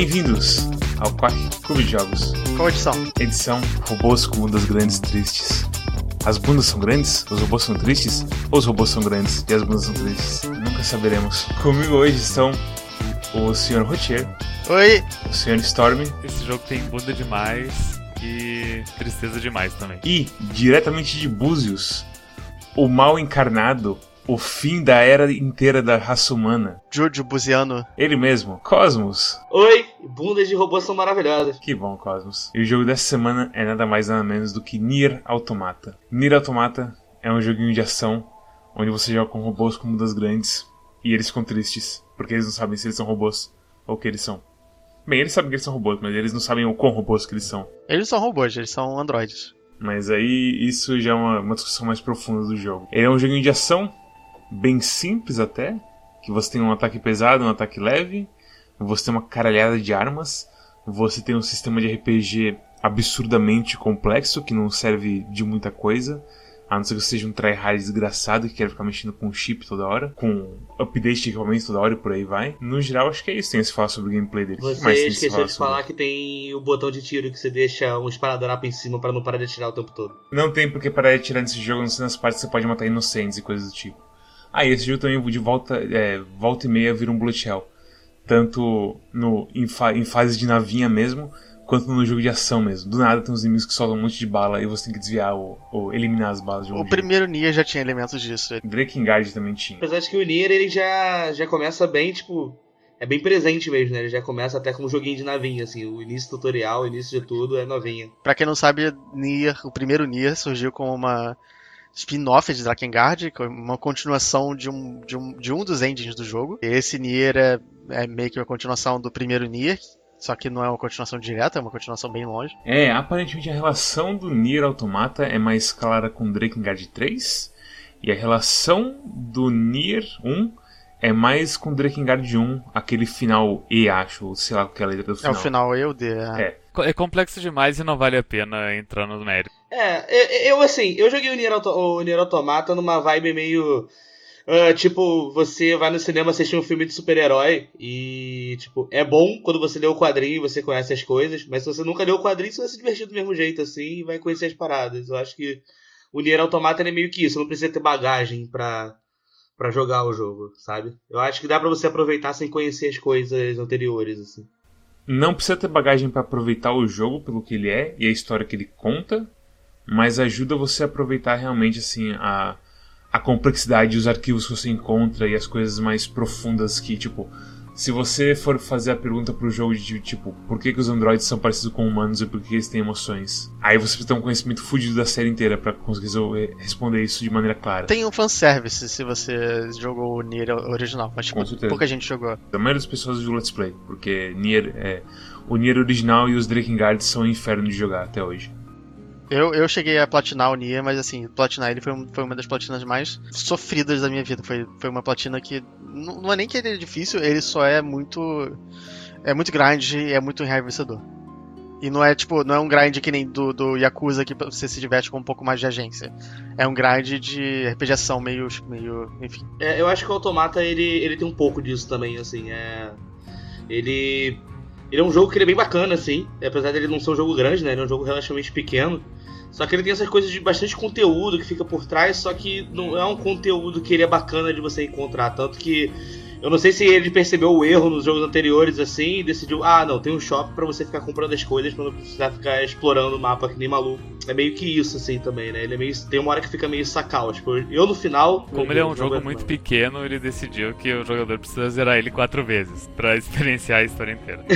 Bem-vindos ao Quack Clube de Jogos. Qual edição? Edição Robôs com bundas grandes tristes. As bundas são grandes? Os robôs são tristes? Ou os robôs são grandes e as bundas são tristes? Nunca saberemos. Comigo hoje estão o Sr. Rotier, Oi! o Sr. Storm Esse jogo tem bunda demais e tristeza demais também. e, diretamente de Búzios, o mal encarnado, o fim da era inteira da raça humana. Júlio Buziano. Ele mesmo, Cosmos. Oi, bundas de robôs são maravilhosas. Que bom, Cosmos. E o jogo dessa semana é nada mais nada menos do que Nier Automata. Nier Automata é um joguinho de ação onde você joga com robôs com mundas grandes e eles ficam tristes porque eles não sabem se eles são robôs ou o que eles são. Bem, eles sabem que eles são robôs, mas eles não sabem o quão robôs que eles são. Eles são robôs, eles são androides. Mas aí isso já é uma, uma discussão mais profunda do jogo. Ele é um joguinho de ação, bem simples até, que você tem um ataque pesado, um ataque leve, você tem uma caralhada de armas, você tem um sistema de RPG absurdamente complexo que não serve de muita coisa. A não ser que você seja um tryhard desgraçado que quer ficar mexendo com chip toda hora, com update de equipamento toda hora e por aí vai. No geral, acho que é isso. Tem a se falar sobre o gameplay dele. Você se esqueceu de sobre? falar que tem o botão de tiro que você deixa um esparadrapo em cima pra não parar de atirar o tempo todo. Não tem porque parar de atirar nesse jogo, não sei nas partes que você pode matar inocentes e coisas do tipo. Ah, e esse jogo também de volta, é, volta e meia vira um bullet hell. Tanto no, em, fa em fase de navinha mesmo, quanto no jogo de ação mesmo. Do nada tem uns inimigos que soltam um monte de bala e você tem que desviar ou, ou eliminar as balas de um O jeito. primeiro Nier já tinha elementos disso. Drakengard também tinha. Apesar de que o Nier ele já, já começa bem, tipo. É bem presente mesmo, né? Ele já começa até com um joguinho de navinha, assim. O início do tutorial, o início de tudo é novinha. Pra quem não sabe, Nier, o primeiro Nier surgiu como uma spin-off de Drakengard, que é uma continuação de um, de, um, de um dos engines do jogo. Esse Nier é, é meio que uma continuação do primeiro Nier, só que não é uma continuação direta, é uma continuação bem longe. É, aparentemente a relação do Nier Automata é mais clara com Drakengard 3. E a relação do Nier 1 é mais com Drakengard 1, aquele final E, acho, ou sei lá qual é a letra do É final. o final eu de. É. Co- É complexo demais e não vale a pena entrar no mérito. É, eu- eu assim, eu joguei o Nier, Auto, o Nier Automata numa vibe meio. ah, tipo, você vai no cinema assistir um filme de super-herói e, tipo, é bom quando você lê o quadrinho e você conhece as coisas, mas se você nunca leu o quadrinho, você vai se divertir do mesmo jeito, assim, e vai conhecer as paradas. Eu acho que o Nier Automata é meio que isso, não precisa ter bagagem pra, pra jogar o jogo, sabe? Eu acho que dá pra você aproveitar sem conhecer as coisas anteriores, assim. Não precisa ter bagagem pra aproveitar o jogo pelo que ele é e a história que ele conta, mas ajuda você a aproveitar realmente assim a, a complexidade, os arquivos que você encontra e as coisas mais profundas que, tipo, se você for fazer a pergunta pro jogo de tipo, por que, que os androides são parecidos com humanos e por que eles têm emoções? Aí você precisa ter um conhecimento fudido da série inteira pra conseguir responder isso de maneira clara. Tem um fanservice se você jogou o Nier original, mas tipo, pouca gente jogou. A maioria das pessoas viu Let's Play, porque Nier é, o Nier original e os Drakengard são um inferno de jogar até hoje. Eu, eu cheguei a platinar o Nier, mas assim, platinar ele foi, foi uma das platinas mais sofridas da minha vida. Foi, foi uma platina que. Não, não é nem que ele é difícil, ele só é muito. É muito grande e é muito enraivecedor. E não é tipo, não é um grind que nem do, do Yakuza que você se diverte com um pouco mais de agência. É um grind de RPG ação meio. meio. enfim. É, eu acho que o Automata ele, ele tem um pouco disso também, assim. É, ele, ele é um jogo que é bem bacana, assim. Apesar dele não ser um jogo grande, né? Ele é um jogo relativamente pequeno. Só que ele tem essas coisas de bastante conteúdo que fica por trás, só que não é um conteúdo que ele é bacana de você encontrar. Tanto que eu não sei se ele percebeu o erro nos jogos anteriores, assim, e decidiu, ah, não, tem um shopping pra você ficar comprando as coisas pra não precisar ficar explorando o mapa que nem maluco. É meio que isso, assim, também, né? Ele é meio. Tem uma hora que fica meio sacal. Tipo, eu no final. Como ele é um jogo muito pequeno, ele decidiu que o jogador precisa zerar ele quatro vezes pra experienciar a história inteira.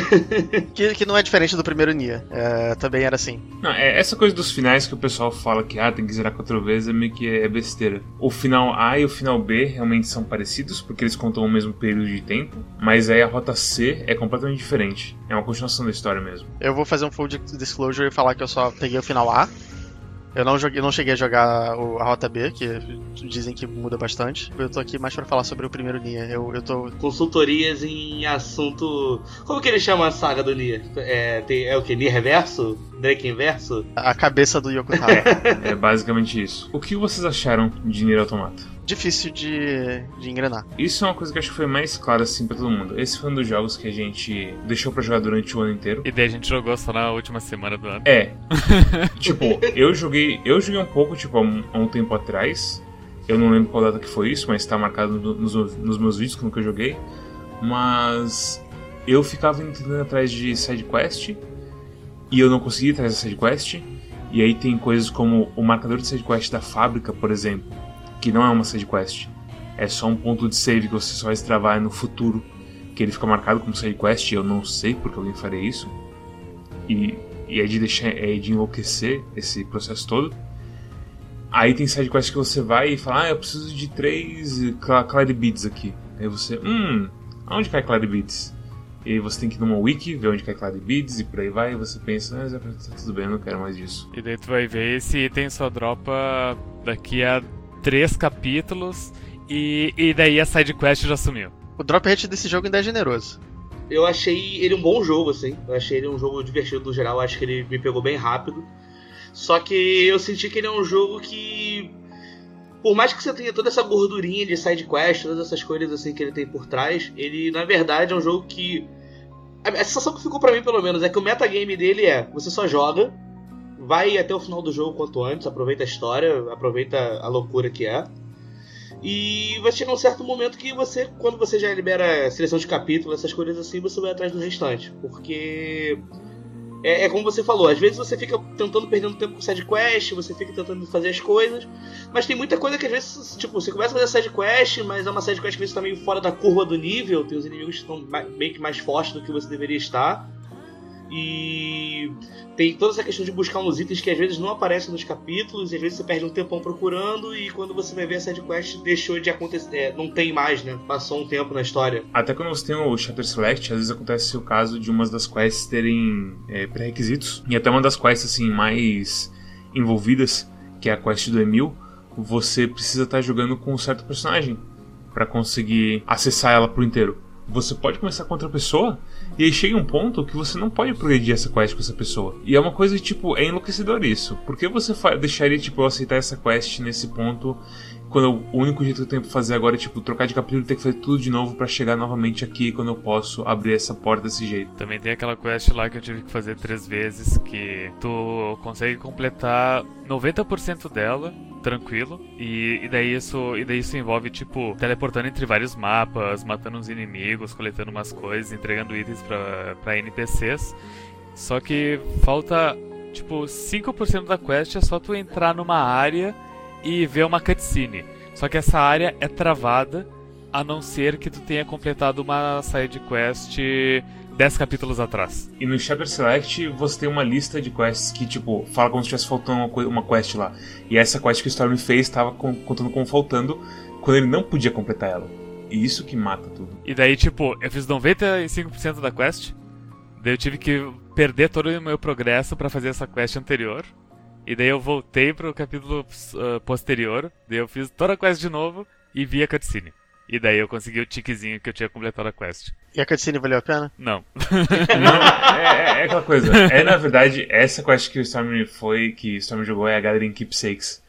Que, que não é diferente do primeiro Nier. É, também era assim. Não, é essa coisa dos finais que o pessoal fala que ah, tem que zerar quatro vezes é meio que é besteira. O final A e o final B realmente são parecidos, porque eles contam o mesmo período de tempo, mas aí a rota C é completamente diferente. É uma continuação da história mesmo. Eu vou fazer um full disclosure e falar que eu só peguei o final A. Eu não, joguei, não cheguei a jogar o- a Rota B, que dizem que muda bastante. Eu tô aqui mais pra falar sobre o primeiro Nier. Eu, eu tô. Consultorias em assunto. Como que ele chama a saga do Nier? É, tem, é o que? Nier Reverso? Drake Inverso? A cabeça do Yokotaro. É basicamente isso. O que vocês acharam de Nier Automata? Difícil de, de engrenar. Isso é uma coisa que acho que foi mais clara assim pra todo mundo. Esse foi um dos jogos que a gente deixou pra jogar durante o ano inteiro. E daí a gente jogou só na última semana do ano. É. tipo, eu joguei. Eu joguei um pouco, tipo, há um, há um tempo atrás. Eu não lembro qual data que foi isso, mas tá marcado no- nos, nos meus vídeos quando que eu joguei. Mas eu ficava tentando atrás de sidequest e eu não conseguia da sidequest. E aí tem coisas como o marcador de sidequest da fábrica, por exemplo, que não é uma sidequest. É só um ponto de save que você só vai destravar no futuro, que ele fica marcado como sidequest. e Eu não sei porque alguém faria isso. E, e é de deixar, é de enlouquecer esse processo todo. Aí tem sidequest que você vai e fala, ah, eu preciso de três cla- Clyde Beads aqui. Aí você, hum, aonde cai Clyde Beads? E você tem que ir numa wiki, ver onde cai Clyde Beads e por aí vai, e você pensa, ah, tá tudo bem, eu não quero mais disso. E daí tu vai ver esse item só dropa daqui a três capítulos. E, e daí a sidequest já sumiu. O drop rate desse jogo ainda é generoso. Eu achei ele um bom jogo, assim. Eu achei ele um jogo divertido no geral. Eu acho que ele me pegou bem rápido. Só que eu senti que ele é um jogo que. Por mais que você tenha toda essa gordurinha de side quest, todas essas coisas assim que ele tem por trás, ele na verdade é um jogo que. A a sensação que ficou pra mim, pelo menos, é que o metagame dele é: você só joga, vai até o final do jogo quanto antes, aproveita a história, aproveita a loucura que é. E vai chegar um certo momento que você, quando você já libera seleção de capítulo, essas coisas assim, você vai atrás do restante. Porque. É, é como você falou, às vezes você fica tentando perdendo tempo com side quest, você fica tentando fazer as coisas, mas tem muita coisa que às vezes, tipo, você começa a fazer side quest, mas é uma side quest que vezes tá meio fora da curva do nível, tem os inimigos que estão meio que mais fortes do que você deveria estar. E tem toda essa questão de buscar uns itens que às vezes não aparecem nos capítulos, e às vezes você perde um tempão procurando, e quando você vai ver a sidequest deixou de acontecer. é, não tem mais, né? Passou um tempo na história. Até quando você tem o Chapter Select, às vezes acontece o caso de umas das quests terem é, pré-requisitos. E até uma das quests assim mais envolvidas, que é a quest do Emil, você precisa estar jogando com um certo personagem para conseguir acessar ela por inteiro. Você pode começar com outra pessoa e aí chega um ponto que você não pode progredir essa quest com essa pessoa. E é uma coisa tipo, é enlouquecedor isso. Por que você deixaria tipo eu aceitar essa quest nesse ponto quando eu- o único jeito que eu tenho pra fazer agora é tipo trocar de capítulo e ter que fazer tudo de novo pra chegar novamente aqui quando eu posso abrir essa porta desse jeito. Também tem aquela quest lá que eu tive que fazer três vezes, que tu consegue completar 90% dela, tranquilo, e, e daí isso, e daí isso envolve, tipo, teleportando entre vários mapas, matando uns inimigos, coletando umas coisas, entregando itens pra, pra NPCs. Só que falta, tipo, 5% da quest é só tu entrar numa área e ver uma cutscene. Só que essa área é travada a não ser que tu tenha completado uma side quest 10 capítulos atrás. E no Chapter Select você tem uma lista de quests que, tipo, fala como se tivesse faltando uma, quest lá. E essa quest que o Storm fez estava con- contando como faltando quando ele não podia completar ela. E isso que mata tudo. E daí, tipo, eu fiz 95% da quest. Daí eu tive que perder todo o meu progresso pra fazer essa quest anterior. E daí eu voltei pro capítulo ah, posterior. Daí eu fiz toda a quest de novo e vi a cutscene. E daí eu consegui o tiquezinho que eu tinha completado a quest. E a cutscene valeu a pena? Não. Não, é, é- é aquela coisa. É, na verdade, essa quest que o Storm foi, que o Storm jogou é a Gathering Keepsakes.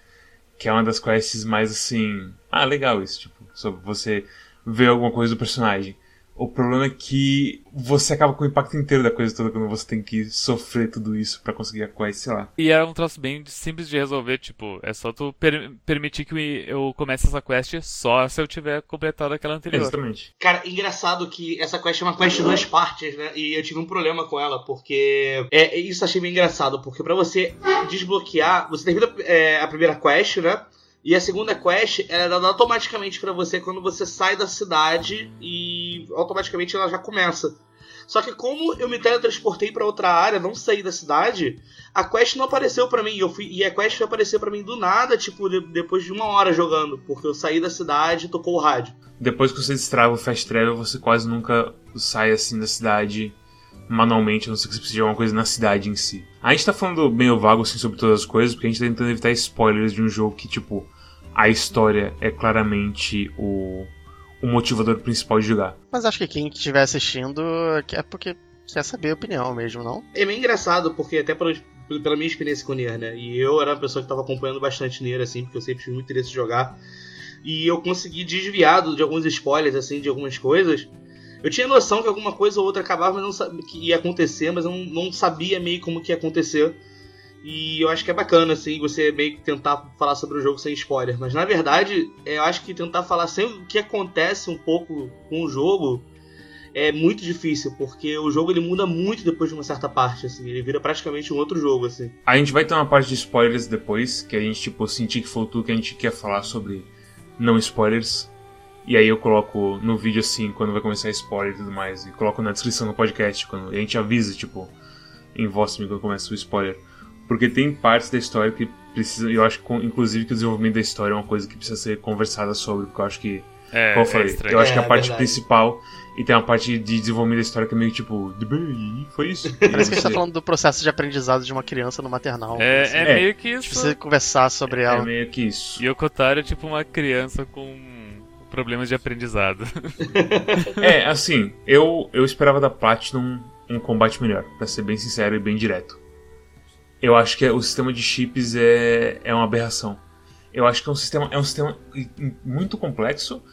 Que é uma das quests mais assim. Ah, legal isso, tipo, sobre você ver alguma coisa do personagem. O problema é que você acaba com o impacto inteiro da coisa toda quando você tem que sofrer tudo isso pra conseguir a quest, sei lá. E era um troço bem simples de resolver, tipo, é só tu per- permitir que eu comece essa quest só se eu tiver completado aquela anterior. Exatamente. Cara, engraçado que essa quest é uma quest de duas partes, né? E eu tive um problema com ela, porque. É, isso eu achei bem engraçado, porque pra você desbloquear, você termina é, a primeira quest, né? E a segunda quest é dada automaticamente pra você quando você sai da cidade e automaticamente ela já começa. Só que como eu me teletransportei pra outra área, não saí da cidade, a quest não apareceu pra mim. Eu fui, e a quest foi aparecer pra mim do nada, tipo, de- depois de uma hora jogando, porque eu saí da cidade e tocou o rádio. Depois que você destrava o Fast Travel, você quase nunca sai assim da cidade manualmente, a não ser que você precise de alguma coisa na cidade em si. A gente tá falando meio vago assim sobre todas as coisas, porque a gente tá tentando evitar spoilers de um jogo que, tipo, a história é claramente o, o motivador principal de jogar. Mas acho que quem estiver assistindo é porque quer saber a opinião mesmo, não? É meio engraçado, porque até pela, pela minha experiência com o Nier, né? E eu era uma pessoa que tava acompanhando bastante Nier, assim, porque eu sempre tive muito interesse em jogar. e eu consegui desviar de alguns spoilers, assim, de algumas coisas. Eu tinha noção que alguma coisa ou outra acabava, mas não sabia que ia acontecer, mas eu não, não sabia meio como que ia acontecer. E eu acho que é bacana, assim, você meio que tentar falar sobre o jogo sem spoiler. Mas na verdade, eu acho que tentar falar sem o que acontece um pouco com o jogo é muito difícil, porque o jogo ele muda muito depois de uma certa parte, assim, ele vira praticamente um outro jogo, assim. A gente vai ter uma parte de spoilers depois, que a gente, tipo, sentir que tudo que a gente quer falar sobre não spoilers. E aí eu coloco no vídeo assim, quando vai começar spoiler e tudo mais, e coloco na descrição do podcast, quando a gente avisa, tipo, em voz quando começa o spoiler. Porque tem partes da história que precisa, eu acho que inclusive que o desenvolvimento da história é uma coisa que precisa ser conversada sobre, porque eu acho que é, como eu falei, é eu acho que a é, parte verdade. principal e tem uma parte de desenvolvimento da história que é meio tipo, "Bem, foi isso. Parece que a gente tá falando do processo de aprendizado de uma criança no maternal. É, assim. é É. meio que A gente isso. precisa conversar sobre É ela. meio que isso. E o Kotaro é tipo uma criança com problemas de aprendizado. É, assim, eu, eu esperava da Platinum um combate melhor, pra ser bem sincero e bem direto. Eu acho que o sistema de chips é, é uma aberração. Eu acho que é um sistema, é um sistema muito complexo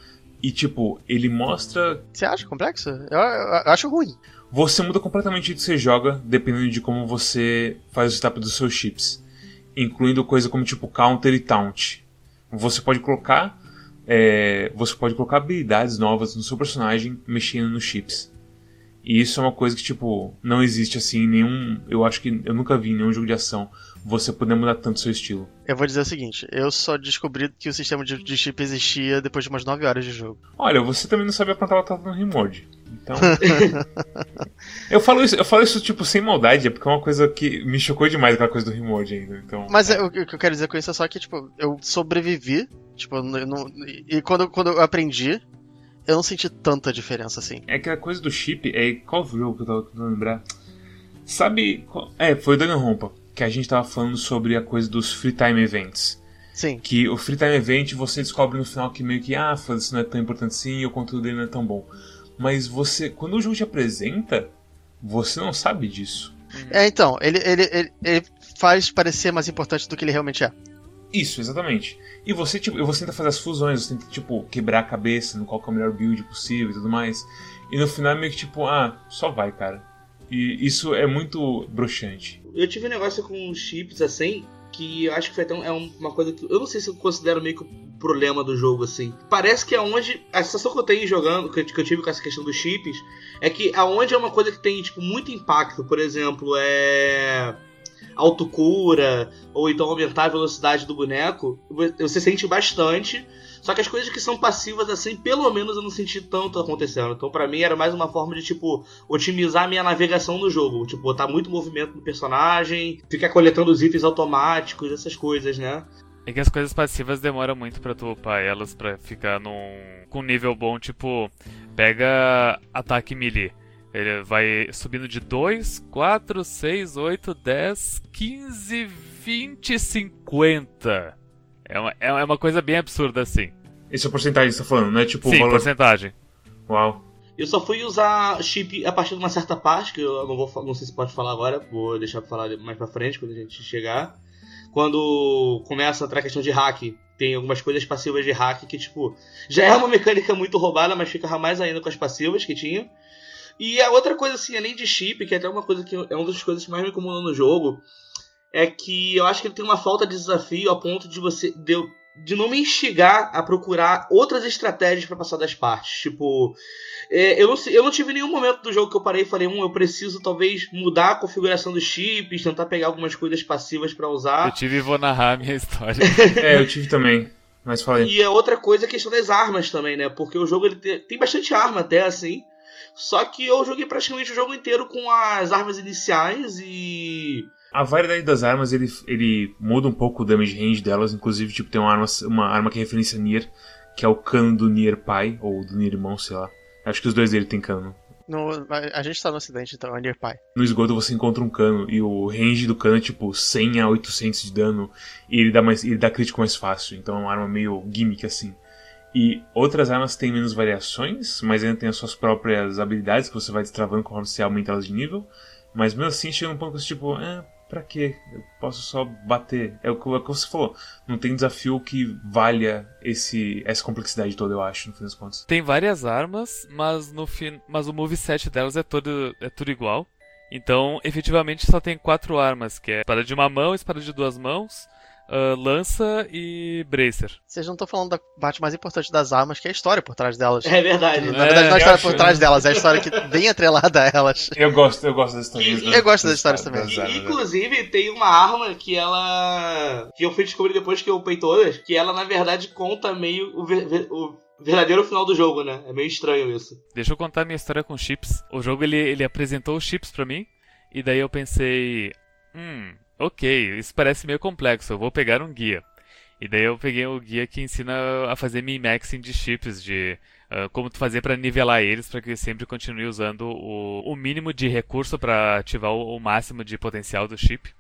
e, tipo, ele mostra. Você acha complexo? Eu, eu- eu acho ruim. Você muda completamente o jeito que você joga dependendo de como você faz o setup dos seus chips, incluindo coisa como, tipo, counter e taunt. Você pode colocar. é, você pode colocar habilidades novas no seu personagem mexendo nos chips. E isso é uma coisa que, tipo, não existe assim em nenhum. Eu acho que eu nunca vi em nenhum jogo de ação você poder mudar tanto seu estilo. Eu vou dizer o seguinte: eu só descobri que o sistema de, de chip existia depois de umas 9 horas de jogo. Olha, você também não sabia plantar batata no Rimord. Então. eu falo isso, eu falo isso, tipo, sem maldade, é porque é uma coisa que me chocou demais aquela coisa do Rimord ainda. Então. Mas é, o que o que eu quero dizer com isso é só que, tipo, eu sobrevivi, tipo, não- e quando, quando eu aprendi, eu não senti tanta diferença assim. É que a coisa do chip é. Qual jogo que eu tava tentando lembrar? Sabe. qual- É, foi o Danganronpa. Que a gente tava falando sobre a coisa dos free time events. Sim. Que o free time event você descobre no final que meio que, ah, foda-se, não é tão importante assim e o conteúdo dele não é tão bom. Mas você. Quando o jogo te apresenta, você não sabe disso. É, então, ele, ele, ele, ele faz parecer mais importante do que ele realmente é. Isso, exatamente. E você, tipo, você tenta fazer as fusões, você tenta, tipo, quebrar a cabeça no qual é o melhor build possível e tudo mais. E no final é meio que tipo, ah, só vai, cara. E isso é muito broxante. Eu tive um negócio com chips assim, que eu acho que foi até um- é um- uma coisa que. Eu não sei se eu considero meio que o problema do jogo, assim. Parece que aonde. A sensação que eu tenho jogando, que eu tive com essa questão dos chips, é que aonde é uma coisa que tem, tipo, muito impacto, por exemplo, é. Autocura, ou então aumentar a velocidade do boneco, você sente bastante. Só que as coisas que são passivas, assim, pelo menos eu não senti tanto acontecendo. Então, pra mim, era mais uma forma de, tipo, otimizar a minha navegação no jogo. Tipo, botar muito movimento no personagem, ficar coletando os itens automáticos, essas coisas, né? É que as coisas passivas demoram muito pra tu upar elas pra ficar num com nível bom, tipo, pega ataque melee. Ele vai subindo de 2, 4, 6, 8, 10, 15, 20, 50. É uma, é uma coisa bem absurda assim. Esse é o porcentagem que você tá falando, não é tipo Sim, valor. porcentagem. Uau. Eu só fui usar chip a partir de uma certa parte, que eu não vou não sei se pode falar agora, vou deixar pra falar mais pra frente, quando a gente chegar. Quando começa a entrar a questão de hack, tem algumas coisas passivas de hack que, tipo, já é uma mecânica muito roubada, mas fica mais ainda com as passivas que tinha. E a outra coisa, assim, além de chip, que é até uma coisa que é uma das coisas que mais me incomodou no jogo, é que eu acho que ele tem uma falta de desafio a ponto de você. De, de não me instigar a procurar outras estratégias pra passar das partes. Tipo, é, eu, não, eu não tive nenhum momento do jogo que eu parei e falei, um, eu preciso talvez mudar a configuração dos chips, tentar pegar algumas coisas passivas pra usar. Eu tive e vou narrar a minha história. É, eu tive também. Mas falei. E a outra coisa é a questão das armas também, né? Porque o jogo ele te- tem bastante arma até assim. Só que eu joguei praticamente o jogo inteiro com as armas iniciais e. A variedade das armas, ele, ele muda um pouco o damage range delas. Inclusive, tipo, tem uma arma, uma arma que é referência a Nier, que é o cano do Nier pai, ou do Nier irmão, sei lá. Acho que os dois dele tem cano. No, a, gente tá no acidente, então, é Near Pie. No esgoto você encontra um cano, e o range do cano é tipo 100 a 800 de dano, e ele dá, mais, ele dá crítico mais fácil. Então é uma arma meio gimmick assim. E outras armas têm menos variações, mas ainda tem as suas próprias habilidades que você vai destravando conforme você aumenta elas de nível. Mas mesmo assim chega num ponto que tipo, é, pra quê? Eu posso só bater. É o que, é o que você falou. Não tem desafio que valha esse, essa complexidade toda, eu acho, no fim das contas. Tem várias armas, mas no fim, mas o moveset delas é todo, é tudo igual. Então, efetivamente, só tem quatro armas, que é espada de uma mão, espada de duas mãos, uh, lança e bracer. Vocês não estão falando da parte mais importante das armas, que é a história por trás delas. É verdade. Na verdade, não é a história acho- por trás delas, é a história que bem atrelada a elas. Eu gosto, eu gosto das histórias. E- eu gosto das histórias também. das armas, inclusive, tem uma arma que ela. que eu fui descobrir depois que eu upei todas, que ela na verdade conta meio o, ver- o verdadeiro final do jogo, né? É meio estranho isso. Deixa eu contar minha história com chips. O jogo ele, ele apresentou os chips pra mim, e daí eu pensei, hum, ok, isso parece meio complexo, eu vou pegar um guia. E daí eu peguei o guia que ensina a fazer min-maxing de chips, de ah, como tu fazer pra nivelar eles, pra que sempre continue usando o, o mínimo de recurso pra ativar o, o máximo de potencial do chip.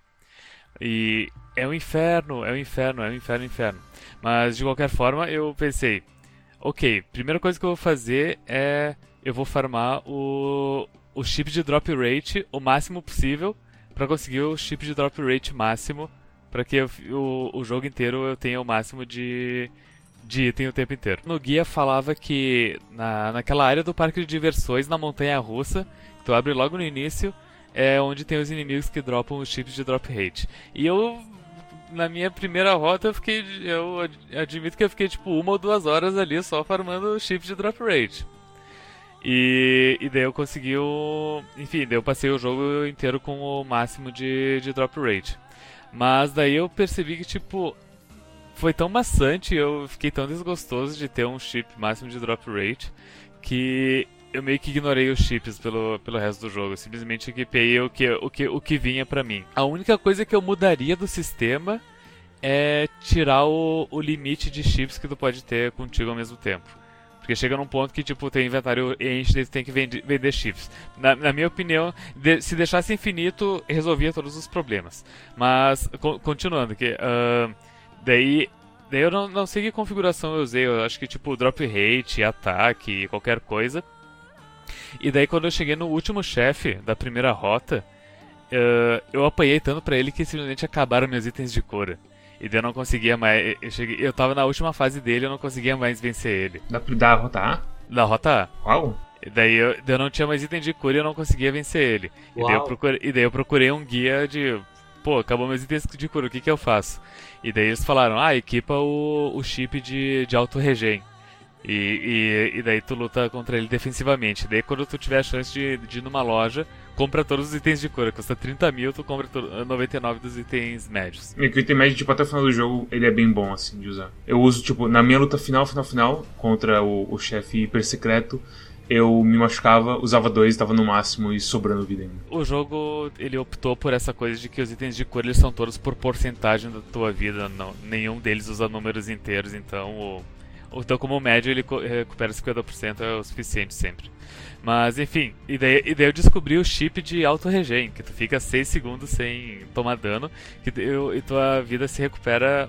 E é um inferno, é um inferno, é um inferno, inferno. Mas de qualquer forma, eu pensei, ok, primeira coisa que eu vou fazer é eu vou farmar o, o chip de drop rate o máximo possível pra conseguir o chip de drop rate máximo pra que eu- o, o jogo inteiro eu tenha o máximo de, de item o tempo inteiro. No guia falava que na, naquela área do parque de diversões, na montanha russa, que tu abre logo no início, é onde tem os inimigos que dropam os chips de drop rate. E eu, na minha primeira rota, eu fiquei. Eu ad- admito que eu fiquei tipo uma ou duas horas ali só farmando os chips de drop rate. E, e daí eu consegui o. Enfim, daí eu passei o jogo inteiro com o máximo de, de drop rate. Mas daí eu percebi que, tipo, foi tão maçante, eu fiquei tão desgostoso de ter um chip máximo de drop rate, que eu meio que ignorei os chips pelo, pelo resto do jogo. Eu simplesmente equipei o que, o, que, o que vinha pra mim. A única coisa que eu mudaria do sistema é tirar o, o limite de chips que tu pode ter contigo ao mesmo tempo. Porque chega num ponto que, tipo, teu inventário enche e tem que vende- vender chips. Na, na minha opinião, de- se deixasse infinito, resolvia todos os problemas. Mas, co- continuando, que... ahn, daí... Daí eu não, não sei que configuração eu usei. Eu acho que, tipo, drop rate, ataque, qualquer coisa. E daí quando eu cheguei no último chefe da primeira rota, eh, eu apanhei tanto pra ele que simplesmente acabaram meus itens de cura. E daí eu não conseguia mais. Eu, cheguei, eu tava na última fase dele e eu não conseguia mais vencer ele. Dá pra dar a rota A? Na rota A. Uau! E daí eu, daí eu não tinha mais item de cura e eu não conseguia vencer ele. E daí, eu Uau. procurei, e daí eu procurei um guia de. Pô, acabou meus itens de cura, o que que eu faço? E daí eles falaram, ah, equipa o, o chip de, de auto-regen. E, e, e daí tu luta contra ele defensivamente. Daí quando tu tiver a chance de, de ir numa loja, compra todos os itens de cura. Custa 30 mil, tu compra to- 99 dos itens médios. E que o item médio, tipo, até o final do jogo, ele é bem bom, assim, de usar. Eu uso, tipo, na minha luta final, final, final, contra o, o chefe hiper secreto, eu me machucava, usava dois, tava no máximo e sobrando vida ainda. O jogo, ele optou por essa coisa de que os itens de cura eles são todos por porcentagem da tua vida. Não, nenhum deles usa números inteiros, então o, então como médio ele recupera 50% é o suficiente sempre. Mas enfim, e daí, e daí eu descobri o chip de auto-regen, que tu fica 6 segundos sem tomar dano que deu- e tua vida se recupera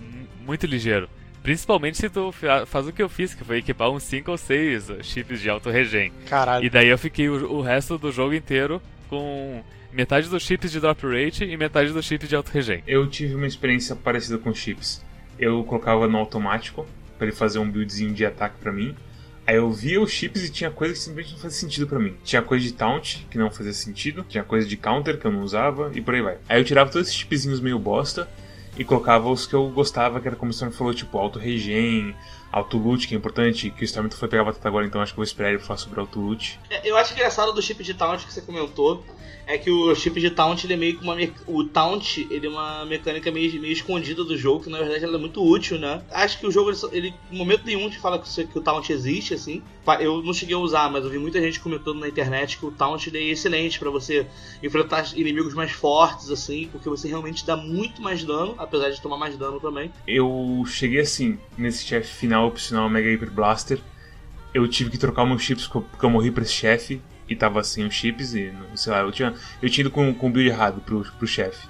mu- muito ligeiro. Principalmente se tu fa- faz o que eu fiz, que foi equipar uns 5 ou 6 chips de auto-regen. Caralho. E daí eu fiquei o, o resto do jogo inteiro com metade dos chips de drop rate e metade dos chips de auto-regen. Eu tive uma experiência parecida com chips. Eu colocava no automático, pra ele fazer um buildzinho de ataque pra mim. Aí eu via os chips e tinha coisa que simplesmente não fazia sentido pra mim. Tinha coisa de taunt, que não fazia sentido. Tinha coisa de counter, que eu não usava, e por aí vai. Aí eu tirava todos esses chipzinhos meio bosta e colocava os que eu gostava, que era como o Storm falou, tipo auto-regen, auto-loot, que é importante, que o Storm foi pegar batata agora, então acho que eu vou esperar ele falar sobre auto-loot. É, Eu acho engraçado do chip de taunt que você comentou é que o chip de taunt ele é meio que uma o taunt ele é uma mecânica meio, meio escondida do jogo que na verdade ela é muito útil né? Acho que o jogo ele, em momento nenhum te fala que, que o taunt existe assim. Eu não cheguei a usar mas eu vi muita gente comentando na internet que o taunt é excelente pra você enfrentar inimigos mais fortes assim porque você realmente dá muito mais dano apesar de tomar mais dano também. Eu cheguei assim, nesse chefe final opcional Mega Hyper Blaster. Eu tive que trocar meus chips porque eu morri pra esse chefe e tava sem os chips e, não- sei lá, eu tinha, eu tinha ido com, com o build errado pro, pro chefe.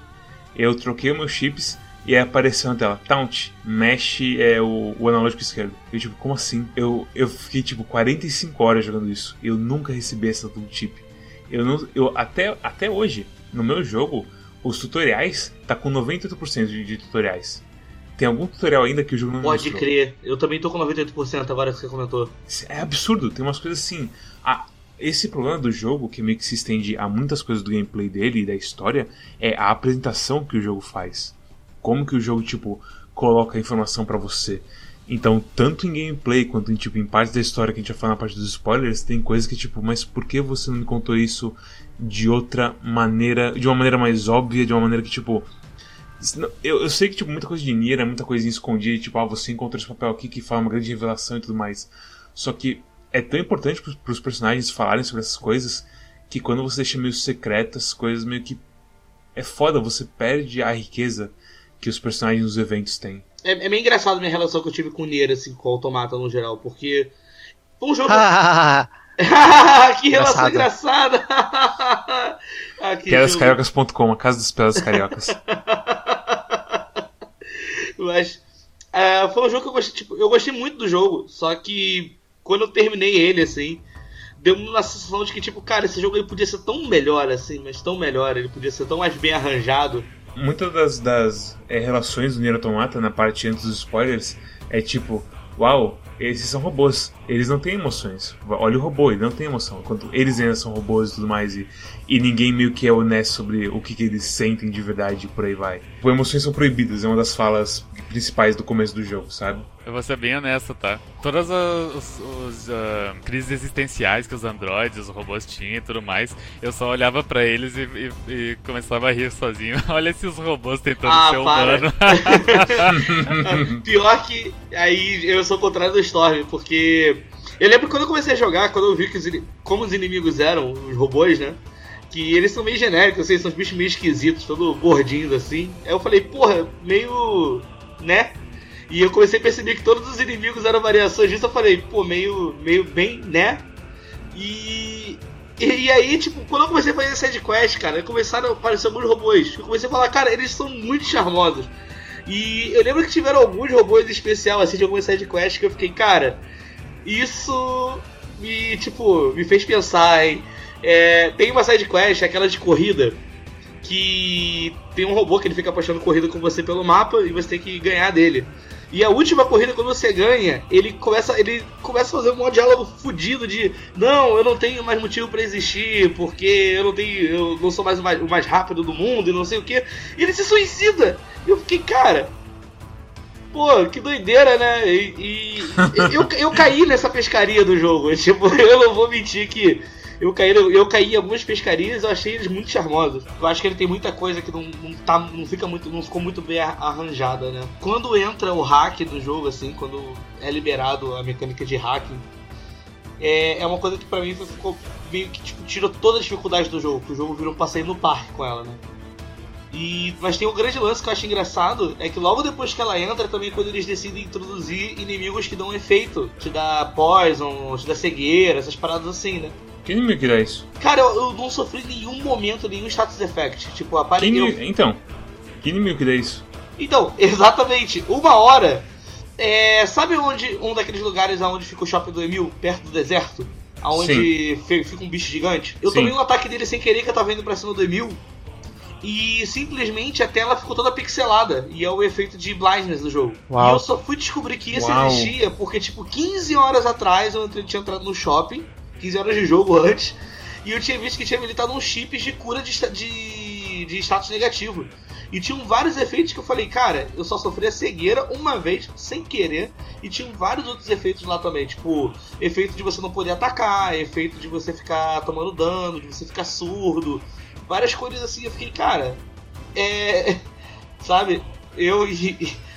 Eu troquei os meus chips e aí apareceu na tela, Taunt, mexe é, o, o analógico esquerdo. Eu tipo, como assim? Eu, eu fiquei tipo 45 horas jogando isso. Eu nunca recebi essa do chip. Eu não, eu até, até hoje, no meu jogo, os tutoriais tá com 98% de, de tutoriais. Tem algum tutorial ainda que o jogo não Pode mostrou. crer. Eu também tô com 98% agora que você comentou. É absurdo, tem umas coisas assim. Ah, esse problema do jogo, que meio que se estende a muitas coisas do gameplay dele e da história, é a apresentação que o jogo faz. Como que o jogo, tipo, coloca a informação pra você. Então, tanto em gameplay quanto em, tipo, em partes da história que a gente vai falar na parte dos spoilers, tem coisas que, tipo, mas por que você não me contou isso de outra maneira, de uma maneira mais óbvia, de uma maneira que, tipo, eu, eu sei que, tipo, muita coisa de Nier é muita coisinha escondida, tipo, ah, você encontrou esse papel aqui que fala uma grande revelação e tudo mais. Só que é tão importante para os personagens falarem sobre essas coisas que quando você deixa meio secreto, as coisas meio que. É foda, você perde a riqueza que os personagens nos eventos têm. É, é meio engraçado a minha relação que eu tive com o Nier, assim, com o Automata no geral, porque. Foi um jogo. que relação engraçada! ah, Piadascariocas.com, a casa das piadas cariocas. Mas. Uh, foi um jogo que eu gostei, tipo, eu gostei muito do jogo, só que quando eu terminei ele, assim, deu uma sensação de que, tipo, cara, esse jogo ele podia ser tão melhor, assim, mas tão melhor, ele podia ser tão mais bem arranjado. Muitas das, das é, relações do Nier Automata, na parte antes dos spoilers, é tipo, uau, esses são robôs, eles não têm emoções. Olha o robô, ele não tem emoção. Enquanto eles ainda são robôs e tudo mais, e, e ninguém meio que é honesto sobre o que, que eles sentem de verdade e por aí vai. Emoções são proibidas, é uma das falas principais do começo do jogo, sabe? Eu vou ser bem honesto, tá? Todas as os, os, uh, crises existenciais que os androides, os robôs tinham e tudo mais, eu só olhava para eles e, e, e, começava a rir sozinho. Olha esses robôs tentando ah, ser humano. Pior que aí eu sou o contrário do Storm, porque eu lembro quando eu comecei a jogar, quando eu vi que os, como os inimigos eram, os robôs, né? Que eles são meio genéricos, assim, são uns bichos meio esquisitos, todo gordinhos assim. Aí eu falei, porra, meio. né? E eu comecei a perceber que todos os inimigos eram variações disso. Eu falei, pô, meio, meio bem, né? E, e, e aí, tipo, quando eu comecei a fazer side quest, cara, começaram a aparecer alguns robôs. Eu comecei a falar, cara, eles são muito charmosos. E eu lembro que tiveram alguns robôs especial, assim, de algumas side quests que eu fiquei, cara, isso me, tipo, me fez pensar, hein? É, tem uma side quest, aquela de corrida, que tem um robô que ele fica apostando corrida com você pelo mapa e você tem que ganhar dele. E a última corrida, quando você ganha, ele começa, ele começa a fazer um diálogo fudido de não, eu não tenho mais motivo para existir, porque eu não tenho. Eu não sou mais o, mais o mais rápido do mundo e não sei o que. E ele se suicida! E eu fiquei, cara. Pô, que doideira, né? E, e eu, eu caí nessa pescaria do jogo. Tipo, eu não vou mentir que eu caí, eu caí em algumas pescarias eu achei eles muito charmosos. Eu acho que ele tem muita coisa que não, não, tá, não fica muito. não ficou muito bem arranjada, né? Quando entra o hack do jogo, assim, quando é liberado a mecânica de hacking, é, é uma coisa que pra mim ficou meio que tipo, tirou toda a dificuldade do jogo, que o jogo virou um passeio no parque com ela, né? E, mas tem um grande lance que eu acho engraçado, é que logo depois que ela entra, também quando eles decidem introduzir inimigos que dão efeito, te dá poison, te dá cegueira, essas paradas assim, né? Que inimigo que dá isso? Cara, eu, eu, não sofri nenhum momento, nenhum status effect. Tipo, apareceu. Inimigo... Então, que inimigo que dá isso? Então, exatamente. Uma hora. É, sabe onde um daqueles lugares onde fica o shopping do Emil, perto do deserto? Onde fica um bicho gigante? Eu Sim. tomei um ataque dele sem querer que eu tava indo pra cima do Emil. E simplesmente a tela ficou toda pixelada. E é o efeito de blindness do jogo. Uau. E eu só fui descobrir que isso Uau. existia porque, tipo, 15 horas atrás eu tinha entrado no shopping 15 horas de jogo antes. E eu tinha visto que tinha habilitado uns chips de cura de, de, de status negativo. E tinham vários efeitos que eu falei, cara, eu só sofri a cegueira uma vez, sem querer. E tinham vários outros efeitos lá também, tipo, efeito de você não poder atacar, efeito de você ficar tomando dano, de você ficar surdo. Várias coisas assim, eu fiquei, cara, é. Sabe? Eu.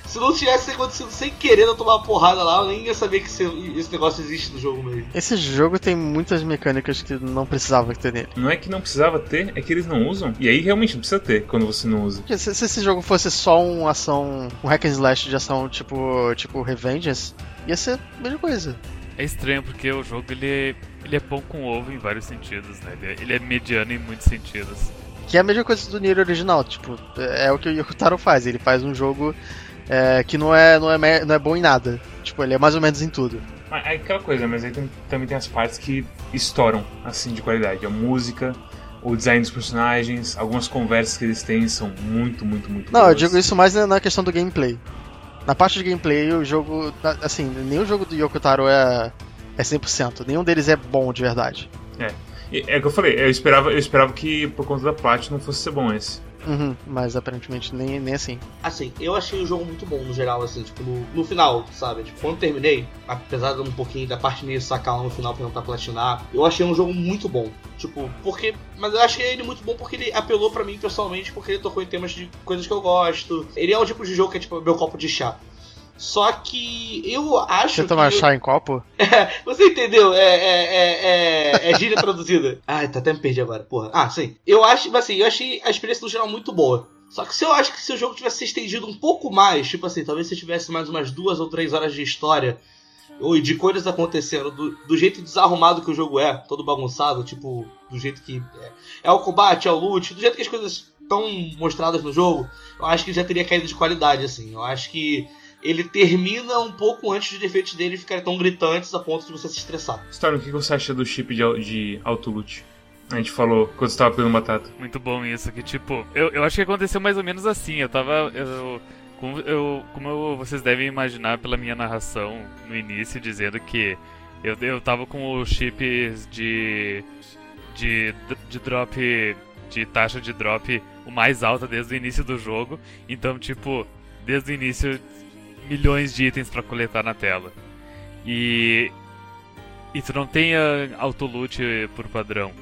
Se não tivesse acontecido sem querer eu tomar uma porrada lá, eu nem ia saber que esse negócio existe no jogo mesmo. Esse jogo tem muitas mecânicas que não precisava ter nele. Não é que não precisava ter, é que eles não usam. E aí realmente não precisa ter quando você não usa. Se, se esse jogo fosse só uma ação, um hack and slash de ação tipo, tipo Revengeance, ia ser a mesma coisa. É estranho porque o jogo ele, ele é pão com ovo em vários sentidos, né? Ele é, ele é mediano em muitos sentidos. Que é a mesma coisa do Nier original, tipo, é o que o Yokotaro faz, ele faz um jogo é, que não é, não, é, não é bom em nada. Tipo, ele é mais ou menos em tudo. É aquela coisa, mas aí tem, também tem as partes que estouram, assim, de qualidade. A música, o design dos personagens, algumas conversas que eles têm são muito, muito, muito Não, boas. eu digo isso mais na- questão do gameplay. Na parte de gameplay, o jogo. Assim, nenhum jogo do Yoko Taro é, é 100%. Nenhum deles é bom de verdade. E É o que eu falei, eu esperava, eu esperava que por conta da Platinum fosse ser bom esse. Uhum, mas aparentemente nem, nem assim. Assim, eu achei o jogo muito bom no geral, assim, tipo, no, no final, sabe? Tipo, quando terminei, apesar de um pouquinho da parte meio sacar lá no final pra tentar platinar, eu achei um jogo muito bom. Tipo, porque. Mas eu achei ele muito bom porque ele apelou pra mim pessoalmente, porque ele tocou em temas de coisas que eu gosto. Ele é o tipo de jogo que é tipo meu copo de chá. Só que eu acho Você tomar que. chá em copo? Você entendeu? É, é, é, é, é gíria traduzida. Ai, tá até me perdi agora, porra. Ah, sim. Eu acho, assim, eu achei a experiência no geral muito boa. Só que se eu acho que se o jogo tivesse se estendido um pouco mais, tipo assim, talvez se tivesse mais umas duas ou três horas de história, ou de coisas acontecendo, do, do jeito desarrumado que o jogo é, todo bagunçado, tipo, do jeito que é, é o combate, é o loot, do jeito que as coisas estão mostradas no jogo, eu acho que já teria caído de qualidade, assim. Eu acho que ele termina um pouco antes de defeitos dele ficarem tão gritantes a ponto de você se estressar. Storm, o que você acha do chip de, de autoloot? A gente falou quando você tava pegando batata. Muito bom isso, que tipo, eu, eu acho que aconteceu mais ou menos assim. Eu tava. Eu, como, eu, como eu- vocês devem imaginar pela minha narração no início, dizendo que eu, eu tava com o chip de, de. de drop. de taxa de drop o mais alta desde o início do jogo. Então, tipo, desde o início, milhões de itens pra coletar na tela. E. E tu não tem ah, autoloot por padrão.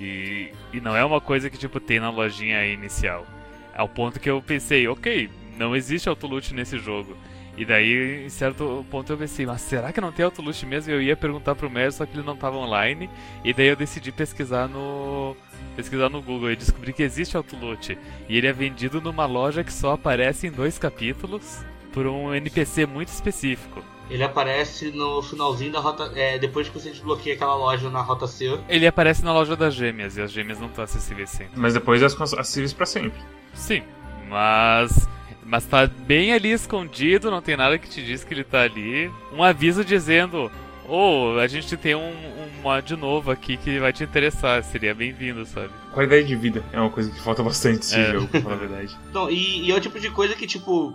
E, e não é uma coisa que tipo tem na lojinha inicial. Ao ponto que eu pensei, ok, não existe autoloot nesse jogo. E daí, em certo ponto, eu pensei, mas será que não tem autoloot mesmo? Eu ia perguntar pro Mer, só que ele não tava online. E daí eu decidi pesquisar no. pesquisar no Google e descobri que existe autoloot. E ele é vendido numa loja que só aparece em dois capítulos por um NPC muito específico. Ele aparece no finalzinho da rota. É, depois que você desbloqueia aquela loja na rota C. Ele aparece na loja das gêmeas, e as gêmeas não estão acessíveis sempre. Mas depois as cons- acessíveis pra sempre. Sim, mas. Mas tá bem ali escondido, não tem nada que te diz que ele tá ali. Um aviso dizendo: Oh, a gente tem um, um mod novo aqui que vai te interessar, seria bem-vindo, sabe? Qualidade de vida é uma coisa que falta bastante nesse É. jogo, pra falar a verdade. Não, e, e é o tipo de coisa que, tipo.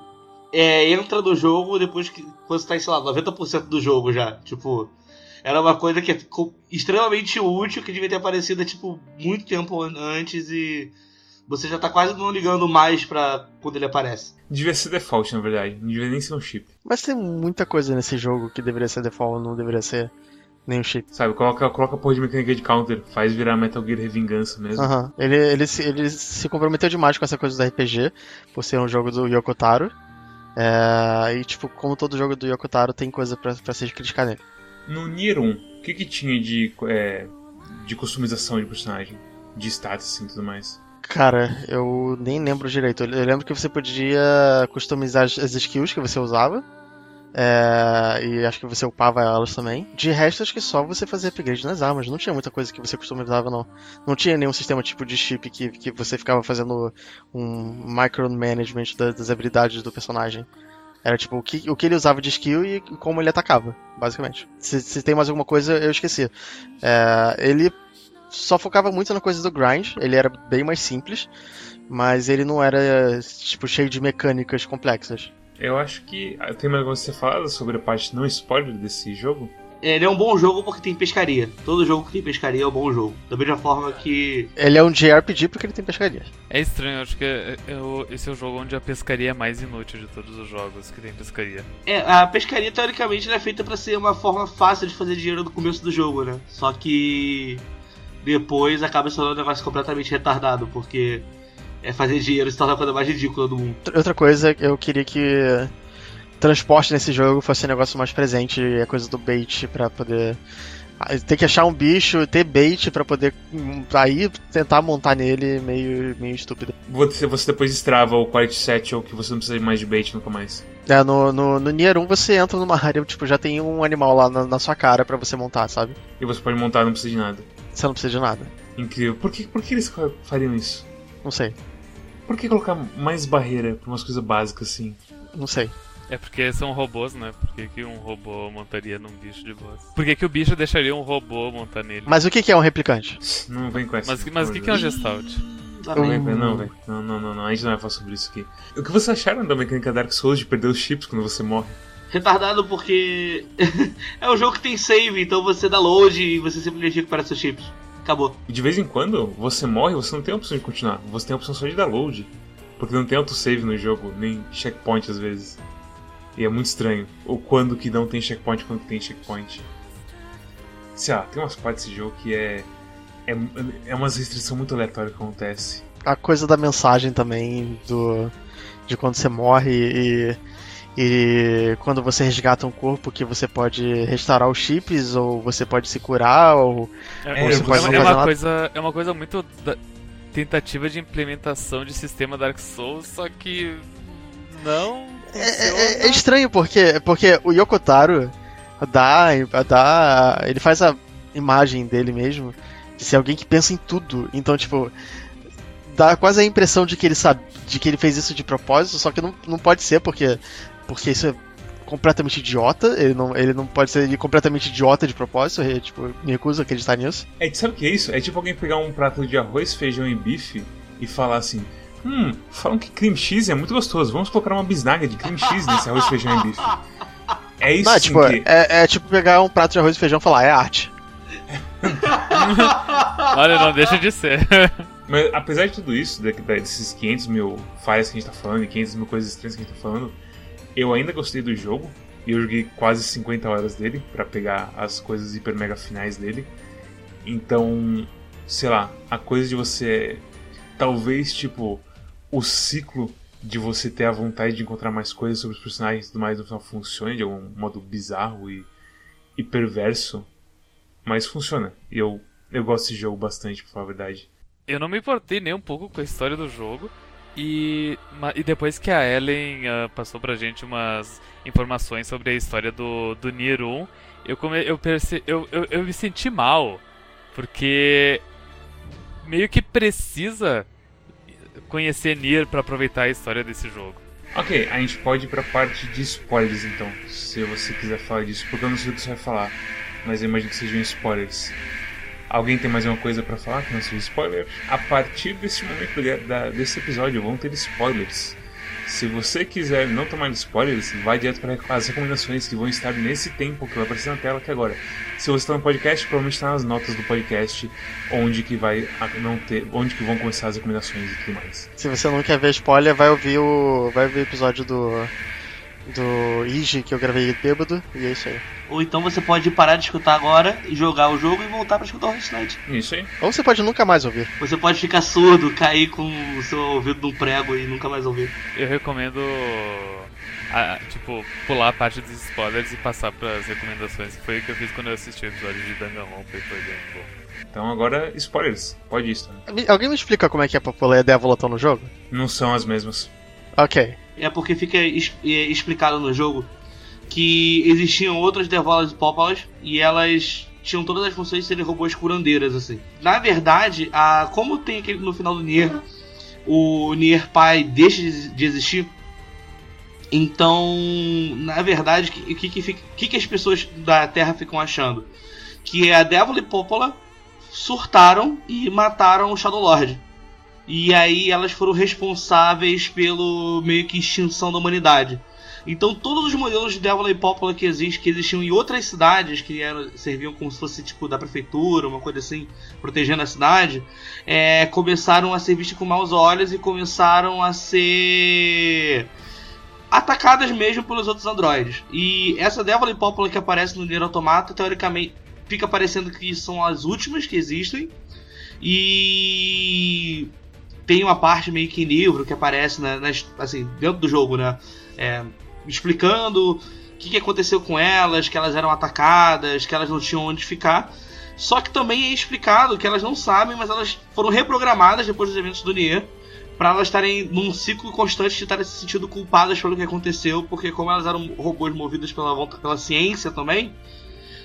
É, entra no jogo depois que. Quando você tá em, sei lá, 90% do jogo já. Tipo. Era uma coisa que é extremamente útil, que devia ter aparecido, tipo, muito tempo an- antes e. Você já tá quase não ligando mais pra quando ele aparece. Devia ser default, na verdade. Não devia nem ser um chip. Mas tem muita coisa nesse jogo que deveria ser default, não deveria ser nenhum chip. Sabe, coloca, coloca a porra de mecânica de counter, faz virar Metal Gear Revingança mesmo. Aham. Ele, ele, se, ele se comprometeu demais com essa coisa do RPG, por ser um jogo do Yoko Taro. É, e, tipo, como todo jogo do Yoko Taro, tem coisa pra, pra se criticar nele. No Nier 1, o que que tinha de, é, de customização de personagem? De status assim, e tudo mais? Cara, eu nem lembro direito. Eu lembro que você podia customizar as skills que você usava. É, e acho que você upava elas também. De resto, acho que só você fazia upgrade nas armas. Não tinha muita coisa que você customizava, não. Não tinha nenhum sistema tipo de chip que, que você ficava fazendo um micromanagement da- das habilidades do personagem. Era tipo o que, o que ele usava de skill e como ele atacava, basicamente. Se, se tem mais alguma coisa, eu esqueci. É, ele só focava muito na coisa do grind, ele era bem mais simples, mas ele não era tipo cheio de mecânicas complexas. Eu acho que ah, tem mais alguma coisa a ser falada sobre a parte não spoiler desse jogo? Ele é um bom jogo porque tem pescaria. Todo jogo que tem pescaria é um bom jogo. Da mesma forma que. Ele é um JRPG porque ele tem pescaria. É estranho, acho que é- é o- esse é o jogo onde a pescaria é mais inútil de todos os jogos que tem pescaria. É, a pescaria teoricamente ela é feita pra ser uma forma fácil de fazer dinheiro no começo do jogo, né? Só que depois acaba se tornando um negócio completamente retardado, porque é fazer dinheiro se torna a coisa mais ridícula do mundo. Outra coisa, eu queria que transporte nesse jogo fosse um negócio mais presente, a coisa do bait pra poder ah, ter que achar um bicho, ter bait pra poder hum, aí tentar montar nele meio meio estúpido. Você, você depois destrava o Quality Set ou que você não precisa mais de bait nunca mais. É, no, no, no Nier 1 você entra numa área, tipo, já tem um animal lá na, na sua cara pra você montar, sabe? E você pode montar, não precisa de nada. Você não precisa de nada. Incrível. Por que, por que eles fariam isso? Não sei, Por que colocar mais barreira pra umas coisas básicas assim? não sei. É porque são robôs, né? Por que, que um robô montaria num bicho de voz? Por que, que o bicho deixaria um robô montar nele? Mas o que, que é um replicante? Não vem com essa. Mas, mas o que, que é um Gestalt? Não, vem. vem, não, velho. Não, não, não, não. A gente não vai falar sobre isso aqui. O que vocês acharam da mecânica Dark Souls de perder os chips quando você morre? Retardado porque é um jogo que tem save, então você dá load e você simplesmente recupera seus chips. Acabou. E de vez em quando você morre, você não tem a opção de continuar. Você tem a opção só de dar load. Porque não tem autosave no jogo, nem checkpoint às vezes. E é muito estranho. Ou quando que não tem checkpoint quando que tem checkpoint. Sei lá, tem umas partes desse jogo que é. É, é uma restrição muito aleatória que acontece. A coisa da mensagem também, do de quando você morre e, e quando você resgata um corpo que você pode restaurar os chips, ou você pode se curar, ou É, você é- pode é não uma coisa, é uma coisa muito da- tentativa de implementação de sistema Dark Souls, só que não É, é- funciona. é estranho porque, porque o Yokotaro dá, dá. Ele faz a imagem dele mesmo de ser alguém que pensa em tudo. Então, tipo, dá quase a impressão de que ele sabe. De que ele fez isso de propósito, só que não, não pode ser, porque. Porque isso é completamente idiota. Ele não, ele não pode ser completamente idiota de propósito. Eu, tipo, me recuso a acreditar nisso. É, sabe o que é isso? É tipo alguém pegar um prato de arroz, feijão e bife e falar assim: Hum, falam que cream cheese é muito gostoso, vamos colocar uma bisnaga de cream cheese nesse arroz, feijão e bife. É isso Não, sim tipo, que. é, é tipo pegar um prato de arroz e feijão e falar, é arte. Olha, não deixa de ser. Mas apesar de tudo isso, de- de- desses 500 mil falhas que a gente tá falando e 500 mil coisas estranhas que a gente tá falando, eu ainda gostei do jogo e eu joguei quase 50 horas dele pra pegar as coisas hiper mega finais dele. Então, sei lá, a coisa de você. Talvez, tipo, o ciclo de você ter a vontade de encontrar mais coisas sobre os personagens e tudo mais no final funcione de algum modo bizarro e, e perverso. Mas funciona. E eu, eu gosto desse jogo bastante, pra falar a verdade. Eu não me importei nem um pouco com a história do jogo. E, e depois que a Ellen ah, passou pra gente umas informações sobre a história do, do Nier 1, eu, come, eu, perce, eu, eu, eu me senti mal. Porque meio que precisa conhecer Nier pra aproveitar a história desse jogo. Ok, a gente pode ir pra parte de spoilers então, se você quiser falar disso, porque eu não sei o que você vai falar, mas eu imagino que sejam spoilers. Alguém tem mais alguma coisa pra falar que não seja spoiler? A partir desse momento da- desse episódio vão ter spoilers. Se você quiser não tomar spoilers, vai direto para as recomendações que vão estar nesse tempo que vai aparecer na tela aqui agora. Se você está no podcast, provavelmente está nas notas do podcast, onde que vai não ter, onde que vão começar as recomendações e tudo mais. Se você não quer ver spoiler, vai ouvir o. Vai ouvir o episódio do. Do Iji que eu gravei bêbado, e é isso aí. Ou então você pode parar de escutar agora, jogar o jogo e voltar pra escutar o restante. Isso aí. Ou você pode nunca mais ouvir. Você pode ficar surdo, cair com o seu ouvido num prego e nunca mais ouvir. Eu recomendo, ah, tipo, pular a parte dos spoilers e passar pras recomendações, que foi o que eu fiz quando eu assisti o episódio de Danganronpa e foi bem bom. Então agora spoilers. Pode isso. Né? Me- Alguém me explica como é que a Popolé e a Dévola estão no jogo? Não são as mesmas. Ok. É porque fica es- é, explicado no jogo que existiam outras Devolas e e elas tinham todas as funções de serem robôs curandeiras, assim. Na verdade, a, como tem aquele no final do Nier, o Nier Pai deixa de existir, então, na verdade, o que, que, que, que as pessoas da Terra ficam achando? Que a Dévola e Popola surtaram e mataram o Shadow Lord. E aí elas foram responsáveis pelo meio que extinção da humanidade. Então todos os modelos de Dévola e Pópola que, existe, que existiam em outras cidades, que eram, serviam como se fosse tipo da prefeitura, uma coisa assim, protegendo a cidade, é, começaram a ser vistas com maus olhos e começaram a ser atacadas mesmo pelos outros androides. E essa Dévola e Pópola que aparece no Nier Automata, teoricamente, fica parecendo que são as últimas que existem. E tem uma parte meio que em livro que aparece assim, dentro do jogo, né? É, explicando o que, que aconteceu com elas, que elas eram atacadas, que elas não tinham onde ficar. Só que também é explicado que elas não sabem, mas elas foram reprogramadas depois dos eventos do Nier para elas estarem num ciclo constante de estarem se sentindo culpadas pelo que aconteceu, porque como elas eram robôs movidos pela pela ciência também,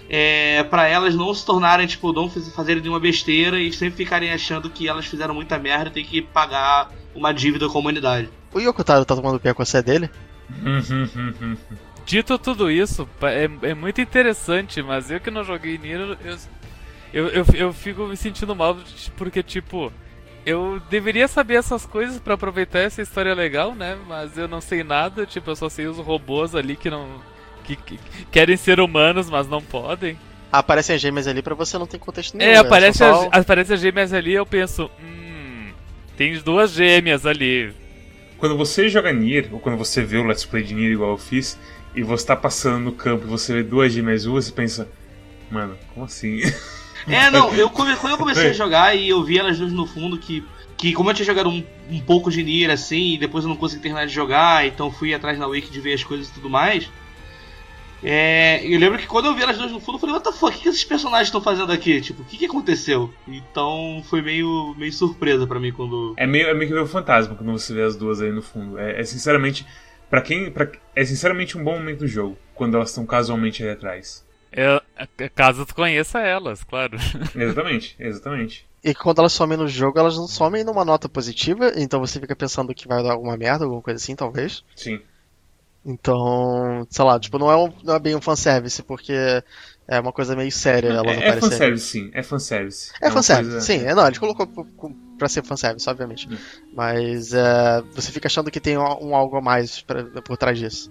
é, para elas não se tornarem, tipo, não faz- fazerem nenhuma besteira e sempre ficarem achando que elas fizeram muita merda e tem que pagar uma dívida com a humanidade. O Yokotaro tá tomando pé com a sé dele? Dito tudo isso, é, é muito interessante, mas eu que não joguei Nier, eu, eu, eu, eu fico me sentindo mal porque, tipo, eu deveria saber essas coisas para aproveitar essa história legal, né? Mas eu não sei nada, tipo, eu só sei os robôs ali que não. que, que querem ser humanos, mas não podem. Aparecem as gêmeas ali pra você não ter contexto nenhum. É, né? aparece, Só- as, aparece as gêmeas ali eu penso, hum. Tem duas gêmeas ali. Quando você joga Nier, ou quando você vê o Let's Play de Nier igual eu fiz, e você tá passando no campo e você vê duas gêmeas ruas, você pensa, mano, como assim? É, não, eu come- quando eu comecei a jogar e eu vi elas duas no fundo que. Que como eu tinha jogado um, um pouco de Nier assim, e depois eu não consegui terminar de jogar, então fui atrás na Wiki de ver as coisas e tudo mais. É, eu lembro que quando eu vi elas duas no fundo, eu falei, what the fuck, o que, que esses personagens estão fazendo aqui? Tipo, o que, que aconteceu? Então foi meio, meio surpresa pra mim quando. É meio, é meio que ver o fantasma quando você vê as duas aí no fundo. É, é sinceramente, para quem, pra, é sinceramente um bom momento do jogo, quando elas estão casualmente aí atrás. É, é, caso tu conheça elas, claro. Exatamente, exatamente. E quando elas somem no jogo, elas não somem numa nota positiva, então você fica pensando que vai dar alguma merda, alguma coisa assim, talvez. Sim. Então, sei lá, tipo, não é, um, não é bem um fanservice, porque é uma coisa meio séria elas É, é aparecerem. fanservice, sim. É fanservice. É uma fanservice, coisa- sim. É, não, a gente colocou pra ser fanservice, obviamente. Hum. Mas é, você fica achando que tem um, um algo a mais pra- por trás disso.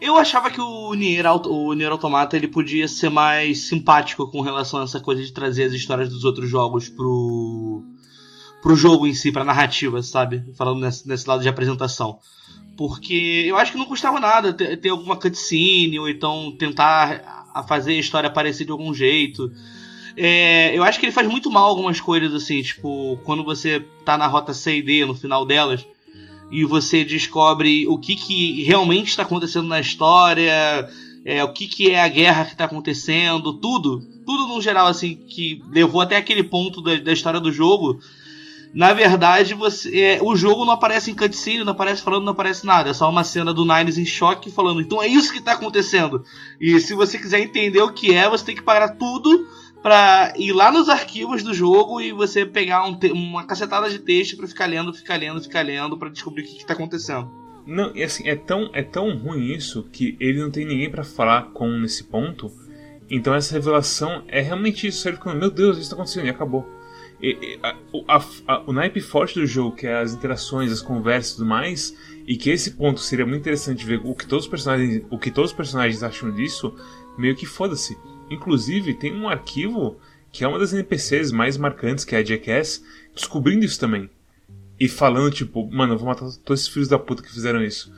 Eu achava que o Nier, o Nier Automata ele podia ser mais simpático com relação a essa coisa de trazer as histórias dos outros jogos pro pro jogo em si, pra narrativa, sabe? Falando nesse, nesse lado de apresentação. Porque eu acho que não custava nada ter, ter alguma cutscene ou então tentar a fazer a história aparecer de algum jeito. É, eu acho que ele faz muito mal algumas coisas assim, tipo, quando você tá na rota C e D no final delas, e você descobre o que, que realmente está acontecendo na história, é, o que, que é a guerra que está acontecendo, tudo, tudo no geral assim que levou até aquele ponto da, da história do jogo. Na verdade, você, é, o jogo não aparece em cutscene, não aparece falando, não aparece nada. É só uma cena do Nines em choque falando. Então é isso que está acontecendo. E se você quiser entender o que é, você tem que parar tudo pra ir lá nos arquivos do jogo e você pegar um uma cacetada de texto pra ficar lendo, ficar lendo, ficar lendo pra descobrir o que, que tá acontecendo. Não, e assim, é tão, é tão ruim isso que ele não tem ninguém pra falar com nesse ponto. Então essa revelação é realmente isso. Ele ficando, meu Deus, isso tá acontecendo e acabou. E- a- a- a- o naipe forte do jogo, que é as interações, as conversas e tudo mais, e que esse ponto seria muito interessante ver o que todos os personagens, o que todos os personagens acham disso, meio que foda-se. Inclusive, tem um arquivo que é uma das NPCs mais marcantes, que é a Jackass, descobrindo isso também. E falando, tipo, mano, eu vou matar todos esses filhos da puta que fizeram isso.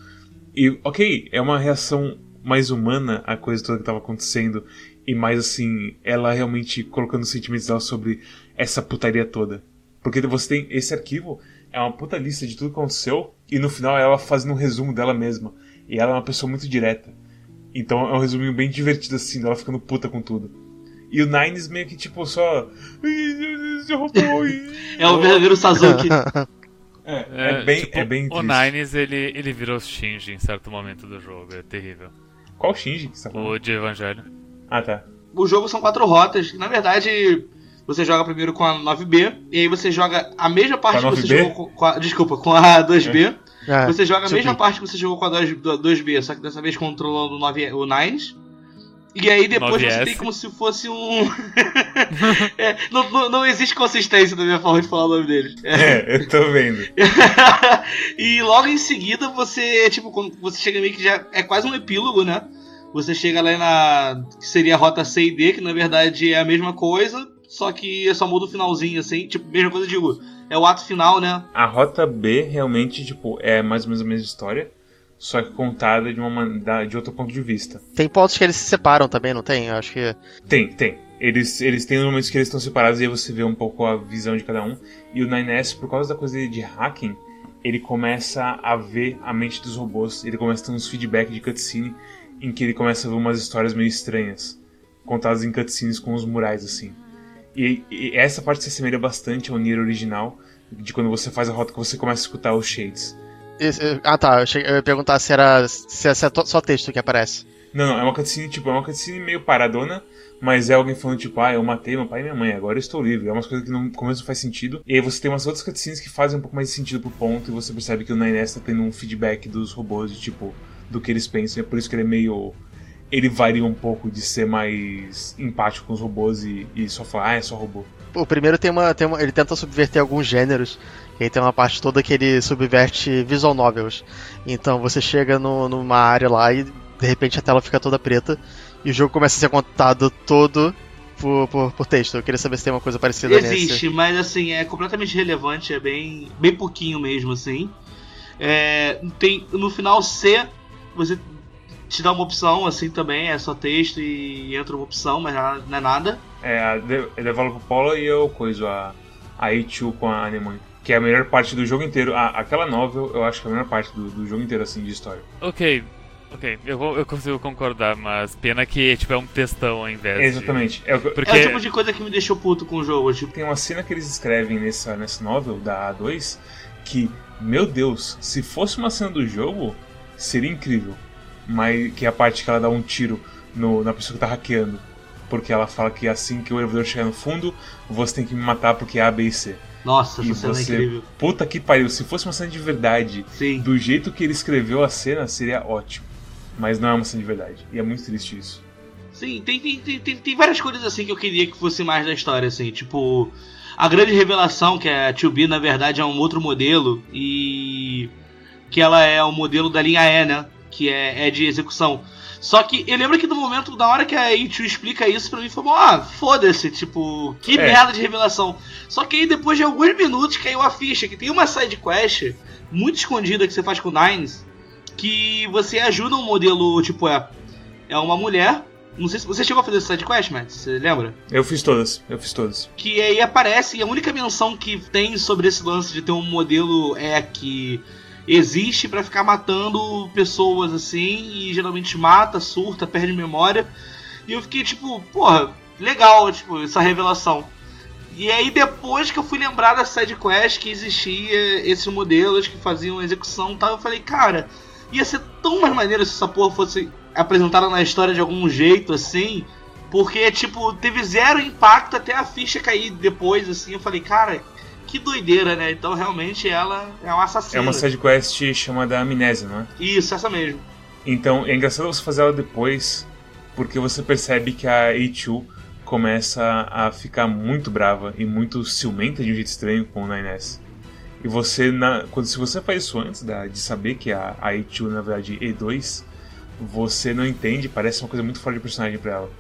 E, ok, é uma reação mais humana à coisa toda que tava acontecendo. E mais assim, ela realmente colocando os sentimentos dela sobre essa putaria toda. Porque você tem esse arquivo, é uma puta lista de tudo que aconteceu, e no final ela fazendo um resumo dela mesma. E ela é uma pessoa muito direta. Então é um resuminho bem divertido assim, dela ficando puta com tudo. E o Nines meio que tipo só. É o verdadeiro Sazuki. É, é bem, tipo, é bem O triste. Nines, ele, ele virou Shinji em certo momento do jogo, é terrível. Qual Shinji que você tá falando? O de Evangelho. Ah, tá. o jogo são quatro rotas. que, Na verdade, você joga primeiro com a 9B, e aí você joga a mesma parte a que você 9B? jogou com, com a, Desculpa, com a 2B. É, Você joga a subi. mesma parte que você jogou com a 2, 2B, só que dessa vez controlando o, 9, o Nines. E aí depois 9S. você tem como se fosse um. É, não, não, não existe consistência na minha forma de falar o nome dele. É, eu tô vendo. e logo em seguida você, tipo, quando você chega meio que já. É quase um epílogo, né? Você chega lá na. que seria a rota C e D, que na verdade é a mesma coisa, só que só muda o finalzinho, assim. Tipo, mesma coisa, eu digo. É o ato final, né? A rota B realmente, tipo, é mais ou menos a mesma história, só que contada de uma de outro ponto de vista. Tem pontos que eles se separam também, não tem? Eu acho que. Tem, tem. Eles, eles têm momentos que eles estão separados e aí você vê um pouco a visão de cada um. E o 9S, por causa da coisa de hacking, ele começa a ver a mente dos robôs. Ele começa a ter uns feedback de cutscene em que ele começa a ver umas histórias meio estranhas, contadas em cutscenes com os murais, assim. E, e essa parte se assemelha bastante ao Nier original, de quando você faz a rota que você começa a escutar os shades. Esse- ah tá, eu, cheguei- eu ia perguntar se era. se é só texto que aparece. Não, não, é uma cutscene, tipo, é uma cutscene meio paradona, mas é alguém falando tipo, ah, eu matei meu pai e minha mãe, agora eu estou livre. É umas coisas que no começo não faz sentido. E aí você tem umas outras cutscenes que fazem um pouco mais de sentido pro ponto e você percebe que o Nines tá tendo um feedback dos robôs de tipo, do que eles pensam. É por isso que ele é meio. Ele varia um pouco de ser mais empático com os robôs e, e só falar, ah, é só robô. O primeiro tem uma, tem uma. Ele tenta subverter alguns gêneros. E aí tem uma parte toda que ele subverte visual novels. Então você chega no, numa área lá e de repente a tela fica toda preta. E o jogo começa a ser contado todo por, por, por texto. Eu queria saber se tem uma coisa parecida Existe, nesse. mas assim, é completamente relevante, é bem, bem pouquinho mesmo, assim. É, tem, no final C, você te dá uma opção assim também, é só texto e entra uma opção, mas não é nada. É, a De Developer Polo e eu coisa, a, a A2 com a Anemone. Que é a melhor parte do jogo inteiro. A, aquela novel, eu acho que é a melhor parte do, do jogo inteiro, assim, de história. Ok, Ok, eu, vou, eu consigo concordar, mas pena que tipo, é um textão ao invés Exatamente. de... É, Porque... é o tipo de coisa que me deixou puto com o jogo. Tipo... Tem uma cena que eles escrevem nessa, nessa novel da A2 que, meu Deus, se fosse uma cena do jogo, seria incrível. Mas que é a parte que ela dá um tiro no, na pessoa que tá hackeando. Porque ela fala que assim que o elevador chegar no fundo, você tem que me matar porque é A, B e C. Nossa, e essa cena é você, é incrível. Puta que pariu, se fosse uma cena de verdade, Sim. do jeito que ele escreveu a cena, seria ótimo. Mas não é uma cena de verdade. E é muito triste isso. Sim, tem, tem, tem, tem, várias coisas assim que eu queria que fosse mais da história, assim, tipo. A grande revelação que a 2B na verdade é um outro modelo e que ela é o modelo da linha E, né? Que é, é de execução. Só que eu lembro que no momento, na hora que a A2 explica isso pra mim, foi ah, foda-se, tipo, que É. merda de revelação. Só que aí depois de alguns minutos caiu a ficha que tem uma side quest muito escondida que você faz com o Nines, que você ajuda um modelo, tipo, é, é uma mulher. Não sei se você chegou a fazer essa side quest, Matt, você lembra? Eu fiz todas, eu fiz todas. Que aí aparece, e a única menção que tem sobre esse lance de ter um modelo é que existe pra ficar matando pessoas assim, e geralmente mata, surta, perde memória. E eu fiquei tipo, porra, legal, tipo, essa revelação. E aí depois que eu fui lembrar da side quest que existia esses modelos que faziam execução e tal, eu falei, cara, ia ser tão mais maneiro se essa porra fosse apresentada na história de algum jeito assim. Porque, tipo, teve zero impacto até a ficha cair depois, assim. Eu falei, cara, que doideira, né? Então, realmente, ela é uma assassina. É uma side quest chamada Amnésia, não é? Isso, essa mesmo. Então, é engraçado você fazer ela depois, porque você percebe que a A2 começa a ficar muito brava e muito ciumenta de um jeito estranho com o 9S. E você, na, quando, se você faz isso antes da, de saber que a, a A2 na verdade é E2, você não entende, parece uma coisa muito fora de personagem pra ela.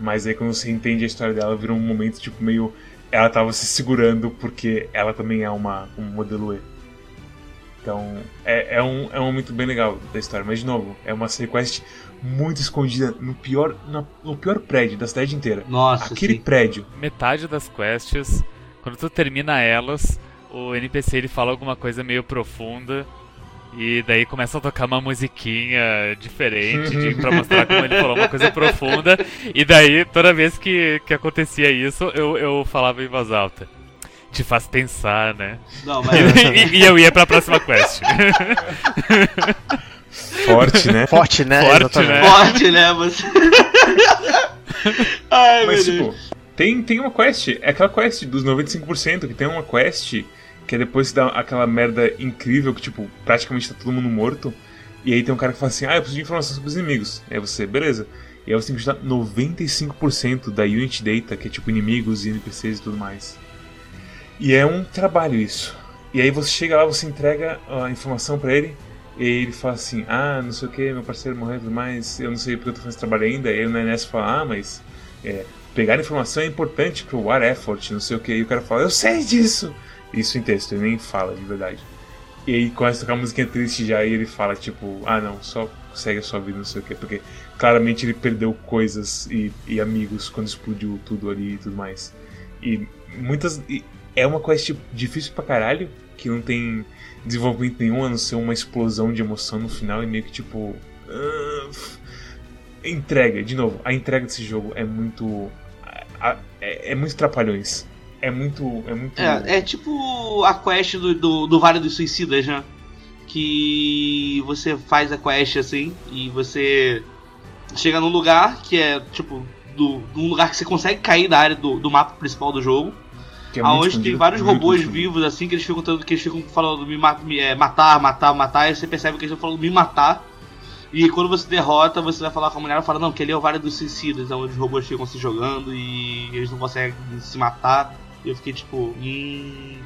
Mas aí quando você entende a história dela, vira um momento tipo meio. Ela tava se segurando porque ela também é uma, um modelo E. Então, é, é, um, é um momento bem legal da história. Mas, de novo, é uma side quest muito escondida no pior, na- no pior prédio da cidade inteira. Nossa, Aquele sim. prédio. Metade das quests, quando tu termina elas, o NPC ele fala alguma coisa meio profunda. E daí começa a tocar uma musiquinha diferente de, pra mostrar como ele falou uma coisa profunda. E daí, toda vez que, que acontecia isso, eu, eu falava em voz alta. Te faz pensar, né? Não, mas. e, e eu ia pra próxima quest. Forte, né? Forte, né? Forte, Exatamente. né? Forte, né? Você. Ai, Mas, meu tipo, Deus. tem, tem uma quest. É aquela quest dos 95%, que tem uma quest que é depois dá aquela merda incrível que, tipo, praticamente tá todo mundo morto. E aí tem um cara que fala assim: Ah, eu preciso de informação sobre os inimigos. E aí você, beleza. E aí você tem que ajudar 95% da Unit Data, que é tipo inimigos e NPCs e tudo mais. E é um trabalho isso. E aí você chega lá, você entrega a informação pra ele. E ele fala assim: Ah, não sei o que, meu parceiro morreu mais. Eu não sei porque eu tô fazendo esse trabalho ainda. E aí o NS fala: Ah, mas é, pegar informação é importante pro War Effort, não sei o que. E o cara fala: Eu sei disso! Isso em texto, ele nem fala de verdade. E aí começa a tocar uma musiquinha triste já. E ele fala: Tipo, ah, não, só segue a sua vida, não sei o que. Porque claramente ele perdeu coisas e, e amigos quando explodiu tudo ali e tudo mais. E muitas. e é uma quest difícil pra caralho, que não tem desenvolvimento nenhum, a não ser uma explosão de emoção no final e meio que tipo. f- entrega, de novo, a entrega desse jogo é muito. a- a- é, é muito trapalhões. É muito. É muito. É, é tipo a quest do, do, do Vale dos Suicidas, né? Que você faz a quest assim e você chega num lugar que é, tipo, do, num lugar que você consegue cair da área do, do mapa principal do jogo. Que é Aonde tem vários robôs escondido. vivos, assim, que eles ficam tanto, que eles ficam falando me, ma- é, matar, matar, matar, e você percebe que eles estão falando me matar. E quando você derrota, você vai falar com a mulher, ela fala, não, que ali é o Vale dos Suicidas, onde os robôs ficam se jogando e eles não conseguem se matar. E eu fiquei tipo, hum.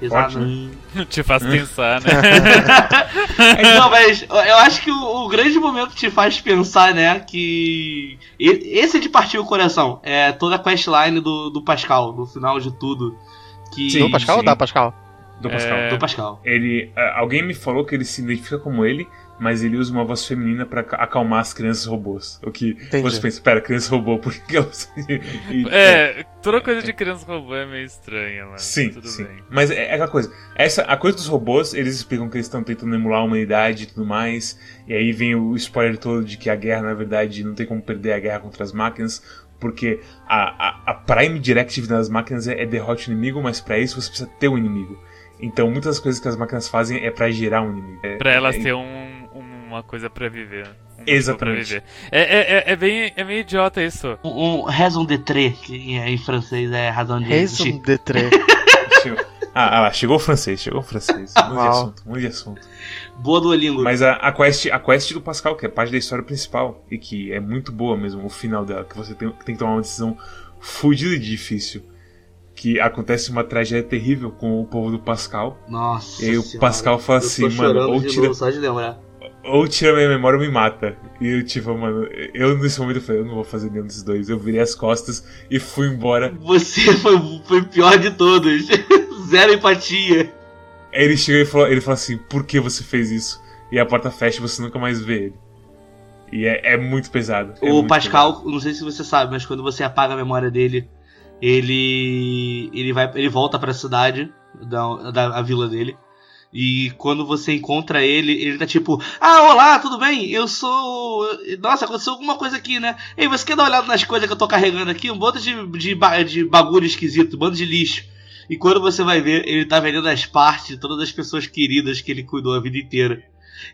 Pesado. Né? hum. Te faz pensar, né? Não, mas eu acho que o, o grande momento te faz pensar, né, que. Esse é de partir o coração. É toda a questline do, do Pascal, no final de tudo. Que... Sim. Do Pascal ou sim. da Pascal? Do Pascal. É. Do Pascal. Ele, alguém me falou que ele se identifica como ele, mas ele usa uma voz feminina pra ca- acalmar as crianças robôs. O que Entendi. você pensa, pera, criança robô, por que elas... E- É, toda coisa de criança robô é meio estranha, mas Sim, tudo sim. bem. Mas é, é aquela coisa. Essa, a coisa dos robôs, eles explicam que eles estão tentando emular a humanidade e tudo mais. E aí vem o spoiler todo de que a guerra, na verdade, não tem como perder a guerra contra as máquinas. Porque a, a, a Prime Directive das máquinas é, é derrote o inimigo, mas pra isso você precisa ter um inimigo. Então muitas das coisas que as máquinas fazem é pra gerar um inimigo. É, Pra elas é, ter um, uma coisa pra viver. Um motivo Exatamente. Pra viver. É, é, é, é bem, é meio idiota isso. Um, um raison d'être, que em francês é razão de Raison de Tre. Ah, ah lá, chegou o francês, chegou o francês. Muito de Uau. assunto, muito de assunto. Boa Duolingo. Mas a, a, quest, a quest do Pascal, que é parte da história principal, e que é muito boa mesmo, o final dela, que você tem, tem que tomar uma decisão fodida e difícil. Que acontece uma tragédia terrível com o povo do Pascal. Nossa. E aí o senhora. Pascal fala assim, mano, ou de tira, novo só de lembrar. Ou tira minha memória ou me mata. E eu, tipo, mano, eu nesse momento eu falei, eu não vou fazer nenhum desses dois. Eu virei as costas e fui embora. Você foi, pior de todos. Zero empatia. Aí ele chega e falou, ele fala assim, por que você fez isso? E a porta fecha e você nunca mais vê ele. E é, é muito pesado. é o muito Pascal, não sei se você sabe, mas quando você apaga a memória dele, ele ele vai ele volta para a cidade da, da a vila dele. E quando você encontra ele, ele tá tipo: Ah, olá, tudo bem? Eu sou. Nossa, aconteceu alguma coisa aqui, né? Ei, você quer dar uma olhada nas coisas que eu tô carregando aqui? Um bando de, de, de bagulho esquisito, um bando de lixo. E quando você vai ver, ele tá vendendo as partes de todas as pessoas queridas que ele cuidou a vida inteira.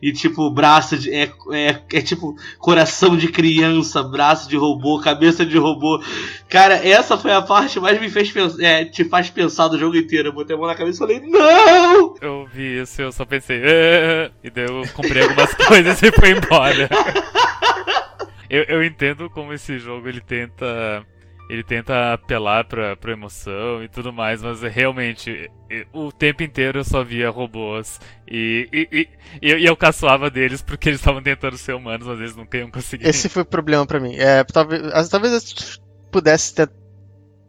E tipo, braço de. É, é, é tipo coração de criança, braço de robô, cabeça de robô. Cara, essa foi a parte que mais me fez pensar. É, te faz pensar do jogo inteiro. Eu botei a mão na cabeça e falei, não! Eu vi isso, eu só pensei, "Ah", e daí eu comprei algumas coisas e fui embora. eu, eu entendo como esse jogo ele tenta. Ele tenta apelar pra, pra emoção e tudo mais, mas realmente, o tempo inteiro eu só via robôs e, e, e, e eu, caçoava deles porque eles estavam tentando ser humanos, mas eles nunca iam conseguir. Esse foi o problema pra mim. É, talvez, talvez eu pudesse ter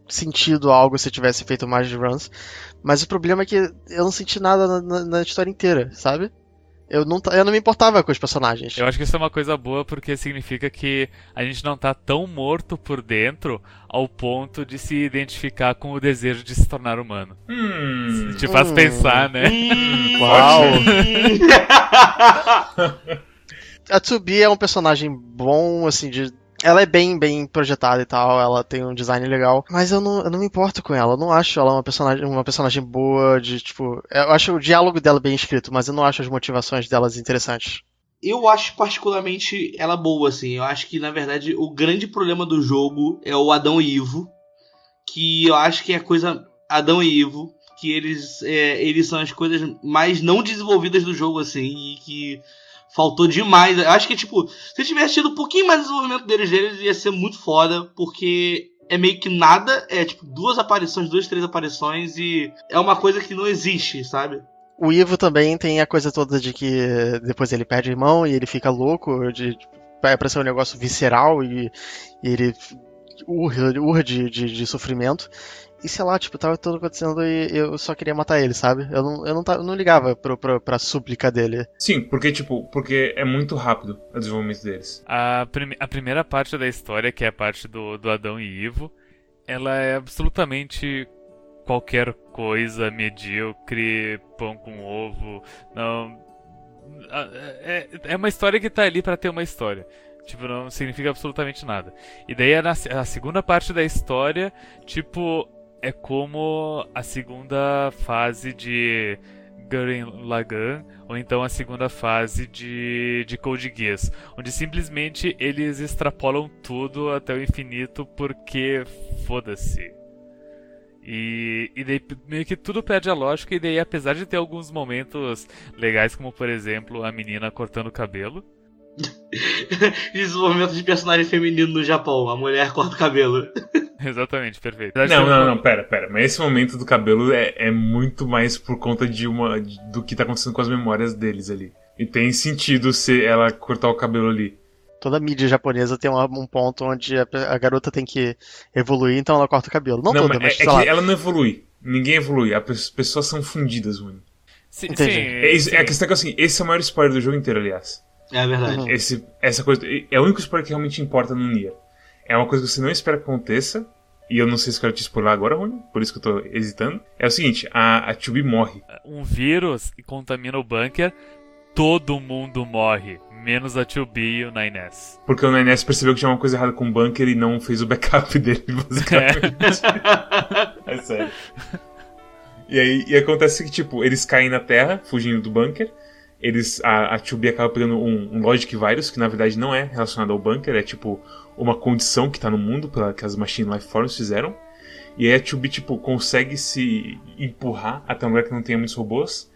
sentido algo se eu tivesse feito mais runs, mas o problema é que eu não senti nada na, na- na história inteira, sabe? Eu não, eu não me importava com os personagens. Eu acho que isso é uma coisa boa porque significa que a gente não tá tão morto por dentro ao ponto de se identificar com o desejo de se tornar humano. Hum, Te faz Hum. pensar, né? Hum. Uau! A Tsubi é um personagem bom, assim, de. Ela é bem, bem projetada e tal, ela tem um design legal, mas eu não, eu não me importo com ela, eu não acho ela uma personagem, uma personagem boa de, tipo, eu acho o diálogo dela bem escrito, mas eu não acho as motivações delas interessantes. Eu acho particularmente ela boa, assim. Eu acho que, na verdade, o grande problema do jogo é o Adão e Ivo. Que eu acho que é a coisa. Adão e Ivo. Que eles, é, eles são as coisas mais não desenvolvidas do jogo, assim. E que faltou demais. Eu acho que, tipo, se tivesse tido um pouquinho mais de desenvolvimento deles, deles ia ser muito foda. Porque é meio que nada. É tipo duas aparições, duas, três aparições. E é uma coisa que não existe, sabe? O Ivo também tem a coisa toda de que depois ele perde o irmão e ele fica louco, de, vai aparecer um negócio visceral e, e ele urra, urra de, de, de sofrimento. E sei lá, tipo, tava tudo acontecendo e eu só queria matar ele, sabe? Eu não, eu não, tava, eu não ligava pro, pro, pra súplica dele. Sim, porque, tipo, porque é muito rápido o desenvolvimento deles. A, prime- a primeira parte da história, que é a parte do, do Adão e Ivo, ela é absolutamente qualquer coisa medíocre, pão com ovo, não. É, é uma história que tá ali pra ter uma história. Tipo, não significa absolutamente nada. E daí a, a segunda parte da história, tipo, é como a segunda fase de Gurren Lagann, ou então a segunda fase de, de Code Geass, onde simplesmente eles extrapolam tudo até o infinito porque foda-se. E, e daí meio que tudo perde a lógica, e daí apesar de ter alguns momentos legais, como por exemplo a menina cortando o cabelo, Desenvolvimento de personagem feminino no Japão. A mulher corta o cabelo. Exatamente, perfeito. Não, não, não, pera, pera. Mas esse momento do cabelo é, é muito mais por conta de uma de- do que tá acontecendo com as memórias deles ali. E tem sentido se ela cortar o cabelo ali. Toda mídia japonesa tem uma- um ponto onde a, a garota tem que evoluir, então ela corta o cabelo. Não, toda, mas mas é, é ela não evolui. Ninguém evolui. As pessoas são fundidas, mano. Sim, Entendi. sim, É, é a sim. questão é que assim, esse é o maior spoiler do jogo inteiro, aliás. É verdade. Uhum. Esse, essa coisa. É o único spoiler que realmente importa no Nier. É uma coisa que você não espera que aconteça. E eu não sei se eu quero te spoiler agora, Rony. Por isso que eu tô hesitando. É o seguinte: a, a Tube morre. Um vírus que contamina o bunker, todo mundo morre, menos a 2B e o 9S. Porque o Nines percebeu que tinha uma coisa errada com o bunker e não fez o backup dele, basicamente. É, sério. E aí e acontece que, tipo, eles caem na Terra, fugindo do bunker. Eles, a, a 2B acaba pegando um, um Logic Virus, que na verdade não é relacionado ao bunker, é tipo uma condição que tá no mundo, pela, que as Machine Life Forms fizeram. E aí a 2B, tipo, consegue se empurrar até um lugar que não tenha muitos robôs.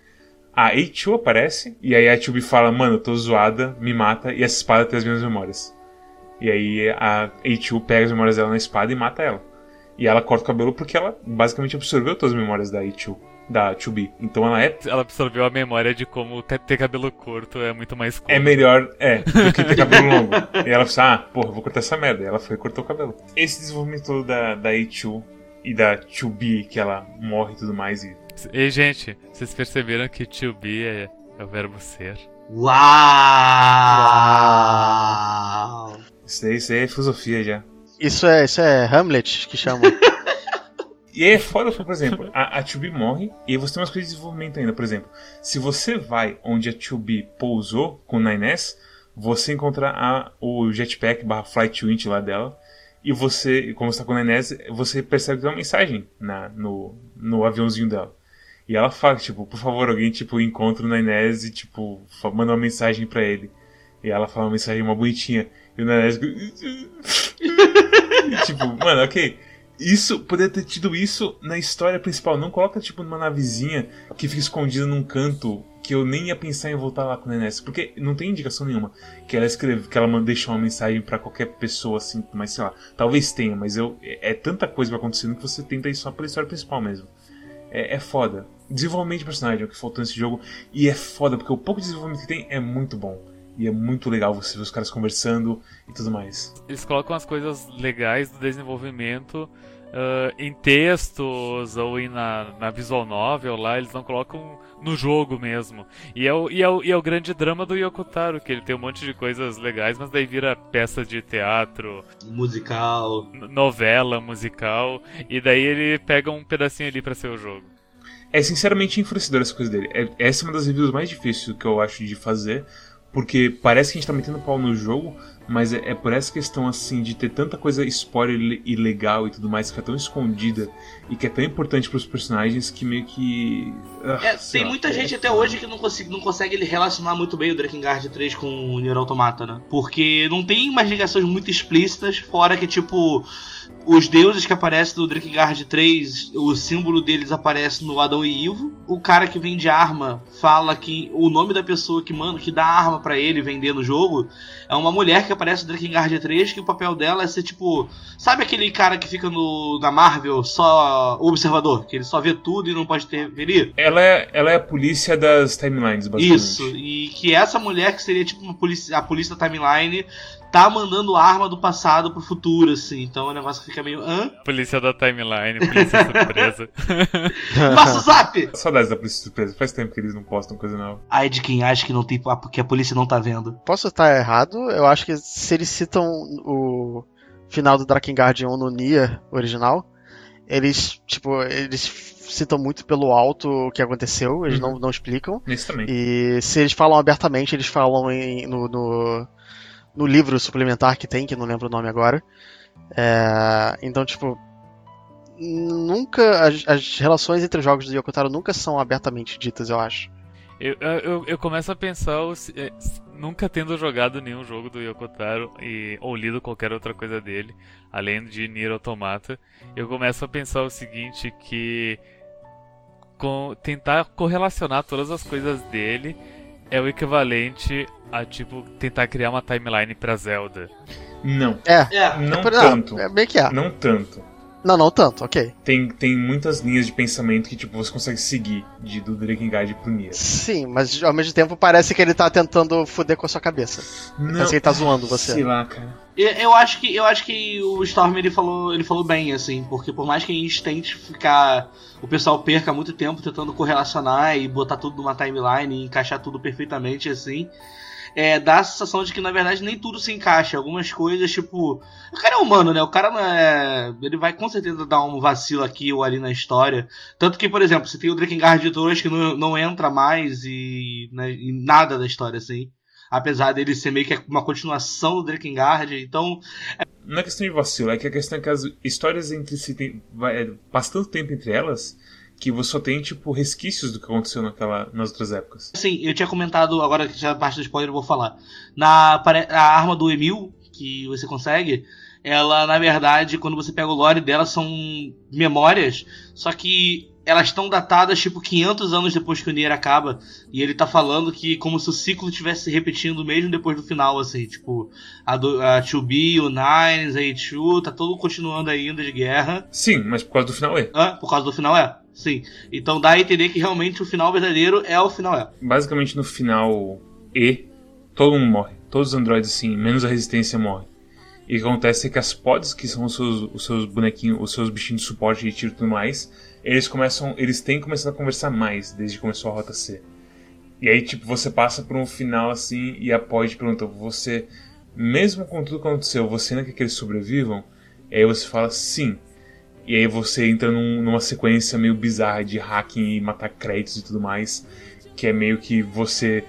A A2 aparece, e aí a 2B fala, mano, eu tô zoada, me mata, e essa espada tem as minhas memórias. E aí a A2 pega as memórias dela na espada e mata ela. E ela corta o cabelo porque ela basicamente absorveu todas as memórias da A2, da 2B. Então ela é, Ela absorveu a memória de como ter cabelo curto é muito mais cool. é melhor, é, do que ter cabelo longo. E ela fala, ah, porra, vou cortar essa merda. E ela foi e cortou o cabelo. Esse desenvolvimento todo da, da A2 e da 2B, que ela morre e tudo mais, e E, gente, vocês perceberam que 2B é, é o verbo ser? Uau! isso aí, isso aí é filosofia já. Isso é, isso é Hamlet que chama. E é foda, por exemplo, a, a 2B morre e você tem umas coisas de desenvolvimento ainda. Por exemplo, se você vai onde a 2B pousou com o 9S, você encontra a, o jetpack barra flight winch lá dela. E você, como você tá com o 9S, você percebe que tem uma mensagem na, no, no aviãozinho dela. E ela fala, tipo, por favor, alguém, tipo, encontra o 9S e, tipo, manda uma mensagem pra ele. E ela fala uma mensagem uma bonitinha. E o 9S... E, tipo, mano, ok. Isso, poderia ter tido isso na história principal. Não coloca, tipo, numa navezinha que fica escondida num canto que eu nem ia pensar em voltar lá com o Nenés. Porque não tem indicação nenhuma que ela escreve, que ela deixar uma mensagem pra qualquer pessoa, assim, mas sei lá. Talvez tenha, mas eu, é, é tanta coisa acontecendo que você tenta ir só pela história principal mesmo. É, é foda. Desenvolvimento de personagem é o que faltou nesse jogo. E é foda, porque o pouco de desenvolvimento que tem é muito bom. E é muito legal você ver os caras conversando e tudo mais. Eles colocam as coisas legais do desenvolvimento ah, em textos ou em na, na visual novel lá, eles não colocam no jogo mesmo. E é, o, e, é o, e é o grande drama do Yokotaro, que ele tem um monte de coisas legais, mas daí vira peça de teatro, Musical. novela, musical, e daí ele pega um pedacinho ali pra ser o jogo. É sinceramente enfurecedor essa coisa dele. É- essa é uma das reviews mais difíceis que eu acho de fazer, porque parece que a gente tá metendo pau no jogo, mas é, é por essa questão assim de ter tanta coisa spoiler e e legal e tudo mais que é tão escondida e que é tão importante pros personagens que meio que. ah, É, tem lá. muita gente até hoje que não consegue, não consegue relacionar muito bem o Drakengard 3 com o Nier Automata, né? Porque não tem umas ligações muito explícitas, fora que, tipo, os deuses que aparecem no Drakengard 3, o símbolo deles aparece no Adão e Ivo. O cara que vende arma fala que o nome da pessoa que manda, que dá arma pra ele vender no jogo é uma mulher que aparece no Drakengard 3, que o papel dela é ser, tipo... Sabe aquele cara que fica no, na Marvel só observador? Que ele só vê tudo e não pode interferir? Ela é, ela é a polícia das timelines, basicamente. Isso, e que essa mulher que seria tipo uma polícia, a polícia da timeline tá mandando arma do passado pro futuro, assim. Então o negócio fica meio. Hã? Polícia da timeline, polícia surpresa. Passa o zap! Saudades da polícia surpresa. Faz tempo que eles não postam coisa nova. Ai de quem acha que não tem que a polícia não tá vendo. Posso estar errado, eu acho que se eles citam o final do Drakengard 1 no Nier original, eles, tipo, eles citam muito pelo alto o que aconteceu, eles Uhum. não, não explicam. Nesse também. E se eles falam abertamente, eles falam em- no, no, no livro suplementar que tem, que não lembro o nome agora. É, então, tipo, nunca. As, as relações entre os jogos do Yokotaro nunca são abertamente ditas, eu acho. Eu, eu, eu começo a pensar, é, nunca tendo jogado nenhum jogo do Yokotaro e, ou lido qualquer outra coisa dele, além de Nier Automata, eu começo a pensar o seguinte, que com, tentar correlacionar todas as coisas dele é o equivalente a, tipo, tentar criar uma timeline pra Zelda. Não. É. É. Não é, tanto. É bem que é. Não tanto. Não, não tanto, ok. Tem, tem muitas linhas de pensamento que tipo, você consegue seguir de, do Drakengard pro Nier. Sim, mas ao mesmo tempo parece que ele tá tentando foder com a sua cabeça. Não, Parece que ele tá zoando você. Sei lá, cara. Eu, eu acho que eu acho que o Storm ele falou, ele falou bem assim, porque por mais que a gente tente ficar, o pessoal perca muito tempo tentando correlacionar e botar tudo numa timeline e encaixar tudo perfeitamente assim, é, dá a sensação de que na verdade nem tudo se encaixa. Algumas coisas, tipo. O cara é humano, né? O cara é. Ele vai com certeza dar um vacilo aqui ou ali na história. Tanto que, por exemplo, você tem o Drakengard 2 que não, não entra mais e, né, em nada da história, assim. Apesar dele ser meio que uma continuação do Drakengard, então. Não é questão de vacilo, é que a questão é que as histórias entre si tem, é, passa tanto tempo entre elas que você só tem, tipo, resquícios do que aconteceu naquela, nas outras épocas. Sim, eu tinha comentado, agora que já é parte do spoiler eu vou falar. Na a arma do Emil, que você consegue, ela, na verdade, quando você pega o lore dela, são memórias, só que elas estão datadas, tipo, 500 anos depois que o Nier acaba. E ele tá falando que como se o ciclo estivesse se repetindo mesmo depois do final, assim. Tipo, a, do, a 2B, o Nines, a H2, tá todo continuando ainda de guerra. Sim, mas por causa do final é. Ah, por causa do final é. Sim. Então dá a entender que realmente o final verdadeiro é o final é. Basicamente no final E, todo mundo morre. Todos os androides, sim, menos a resistência morre. E o que acontece é que as pods, que são os seus, os seus bonequinhos, os seus bichinhos de suporte de tiro e tudo mais, eles começam. Eles têm começado a conversar mais desde que começou a rota C. E aí, tipo, você passa por um final assim e a pod pergunta: você, mesmo com tudo que aconteceu, você ainda quer que eles sobrevivam? E aí você fala sim. E aí você entra num, numa sequência meio bizarra de hacking e matar créditos e tudo mais. Que é meio que você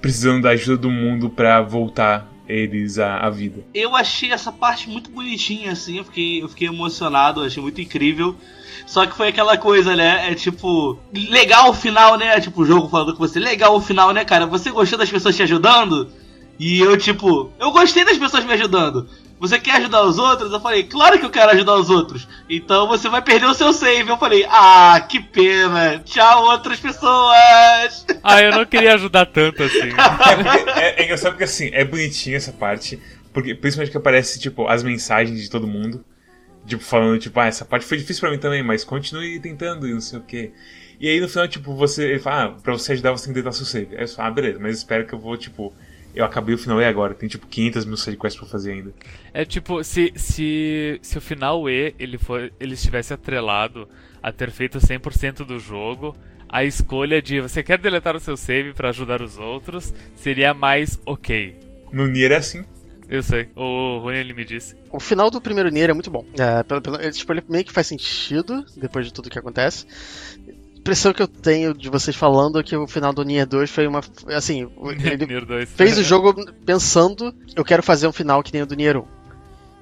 precisando da ajuda do mundo para voltar eles à, à, vida. Eu achei essa parte muito bonitinha, assim, eu fiquei, eu fiquei emocionado, achei muito incrível. Só que foi aquela coisa, né? É tipo, legal o final, né? Tipo, o jogo falando com você, legal o final, né, cara? Você gostou das pessoas te ajudando? E eu, tipo, eu gostei das pessoas me ajudando. Você quer ajudar os outros? Eu falei, claro que eu quero ajudar os outros. Então você vai perder o seu save. Eu falei, ah, que pena. Tchau, outras pessoas. Ah, eu não queria ajudar tanto assim. é, é, é engraçado porque assim, é bonitinho essa parte. Porque, principalmente que aparece, tipo, as mensagens de todo mundo. Tipo, falando, tipo, ah, essa parte foi difícil pra mim também, mas continue tentando e não sei o que. E aí no final, tipo, você. Ele fala, ah, pra você ajudar você tem que tentar seu save. Aí eu falo, ah, beleza, mas espero que eu vou, tipo eu acabei o final E agora, tem tipo 500 mil sidequests pra fazer ainda. É tipo, se, se, se o final E ele, for, ele estivesse atrelado a ter feito 100% do jogo, a escolha de você quer deletar o seu save para ajudar os outros seria mais ok. No Nier é assim. Eu sei, o Rony ele me disse. O final do primeiro Nier é muito bom. É, pelo, pelo, tipo, ele meio que faz sentido depois de tudo que acontece impressão que eu tenho de vocês falando é que o final do Nier 2 foi uma. Assim, ele fez o jogo pensando, eu quero fazer um final que nem o do Nier 1.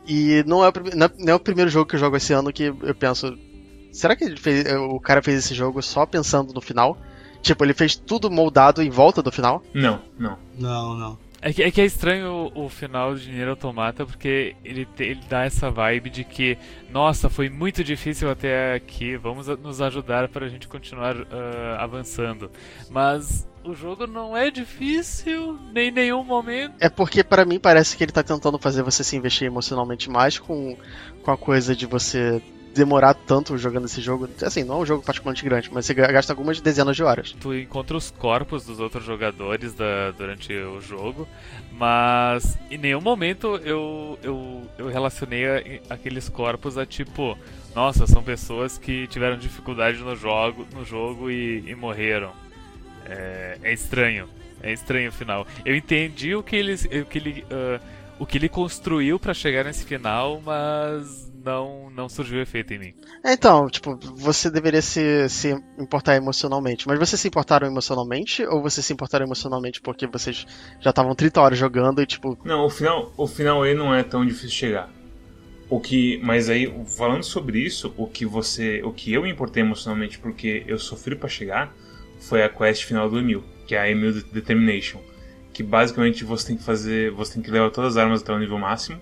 E não é, o, não é o primeiro jogo que eu jogo esse ano que eu penso. Será que fez, o cara fez esse jogo só pensando no final? Tipo, ele fez tudo moldado em volta do final? Não, não. Não, não. É que, é que é estranho o, o final de Nier Automata porque ele, ele dá essa vibe de que, nossa, foi muito difícil até aqui, vamos nos ajudar para a gente continuar uh, avançando. Mas o jogo não é difícil nem em nenhum momento. É porque para mim parece que ele tá tentando fazer você se investir emocionalmente mais com, com a coisa de você demorar tanto jogando esse jogo. Assim, não é um jogo particularmente grande, mas você gasta algumas dezenas de horas. Tu encontra os corpos dos outros jogadores da, durante o jogo, mas em nenhum momento eu, eu, eu relacionei aqueles corpos a tipo. Nossa, são pessoas que tiveram dificuldade no jogo, no jogo e, e morreram. É, é, estranho. É estranho o final. Eu entendi o que, eles, o que ele, uh, o que ele construiu para chegar nesse final, mas não, não surgiu efeito em mim. É, então, tipo, você deveria se, se importar emocionalmente. Mas vocês se importaram emocionalmente? Ou vocês se importaram emocionalmente porque vocês já estavam 30 horas jogando e, tipo. Não, o final, o final E não é tão difícil de chegar. O que, mas aí, falando sobre isso, o que você, o que eu me importei emocionalmente porque eu sofri para chegar, foi a quest final do Emil, que é a Emil Determination, que basicamente você tem que fazer, você tem que levar todas as armas até o nível máximo.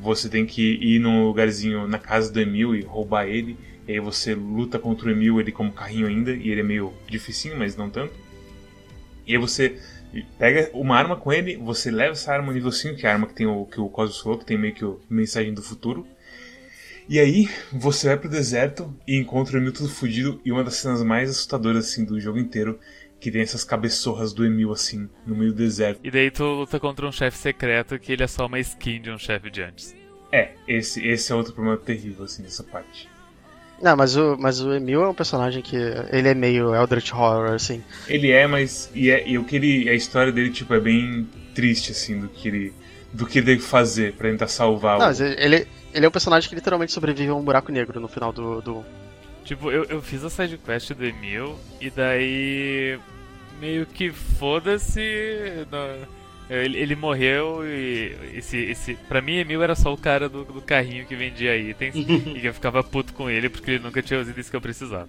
Você tem que ir num lugarzinho na casa do Emil e roubar ele. E aí você luta contra o Emil, ele como carrinho ainda, e ele é meio dificinho, mas não tanto. E aí você pega uma arma com ele, você leva essa arma nível 5, que é a arma que tem o que o Cosmos falou, que tem meio que o mensagem do futuro. E aí, você vai pro deserto e encontra o Emil tudo fudido e uma das cenas mais assustadoras assim do jogo inteiro, que tem essas cabeçorras do Emil assim, no meio do deserto. E daí tu luta contra um chefe secreto que ele é só uma skin de um chefe de antes. É, esse, esse é outro problema terrível assim dessa parte. Não, mas o, mas o Emil é um personagem que. Ele é meio Eldritch Horror, assim. Ele é, mas. E, é, e o que ele. A história dele, tipo, é bem triste, assim, do que ele. Do que ele deve fazer pra tentar salvar Não, o. mas ele, ele é um personagem que literalmente sobrevive a um buraco negro no final do. do... Tipo, eu, eu fiz a sidequest do Emil e daí. meio que foda-se. Ele, ele morreu e esse, esse. Pra mim, Emil era só o cara do, do carrinho que vendia itens e que eu ficava puto com ele porque ele nunca tinha os itens que eu precisava.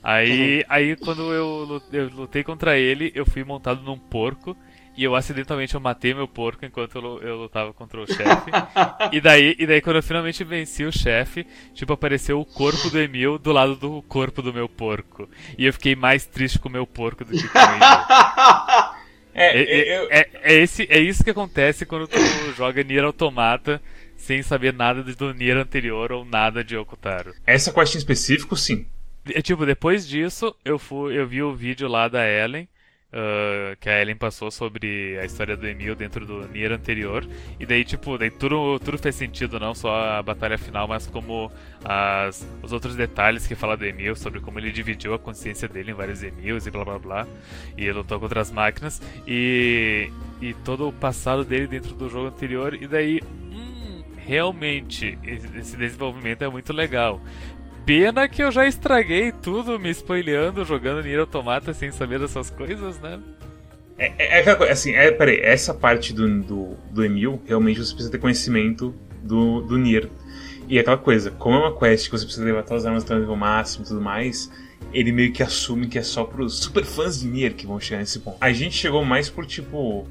Aí, aí quando eu, eu lutei contra ele, eu fui montado num porco e eu acidentalmente eu matei meu porco enquanto eu, eu lutava contra o chefe. e daí, e daí quando eu finalmente venci o chefe, tipo apareceu o corpo do Emil do lado do corpo do meu porco. E eu fiquei mais triste com o meu porco do que com o Emil. É, É, é, eu- é, é esse, é isso que acontece quando tu joga Nier Automata sem saber nada do Nier anterior ou nada de Okutaro. essa quest em específico, sim. É, tipo, depois disso, eu fui, eu vi o vídeo lá da Ellen, ah, que a Ellen passou sobre a história do Emil dentro do Nier anterior. E daí, tipo, daí tudo, tudo fez sentido, não só a batalha final, mas como as, os outros detalhes que fala do Emil, sobre como ele dividiu a consciência dele em vários Emils e blá blá blá. E lutou contra as máquinas. E, e todo o passado dele dentro do jogo anterior. E daí, hum, realmente, esse desenvolvimento é muito legal. Pena que eu já estraguei tudo me spoileando jogando Nier Automata sem saber dessas coisas, né? É, é, é assim, é, peraí, essa parte do, do, do Emil, realmente você precisa ter conhecimento do, do Nier. E é aquela coisa, como é uma quest que você precisa levar todas as armas até o nível máximo e tudo mais, ele meio que assume que é só pros super fãs de Nier que vão chegar nesse ponto. A gente chegou mais por, tipo,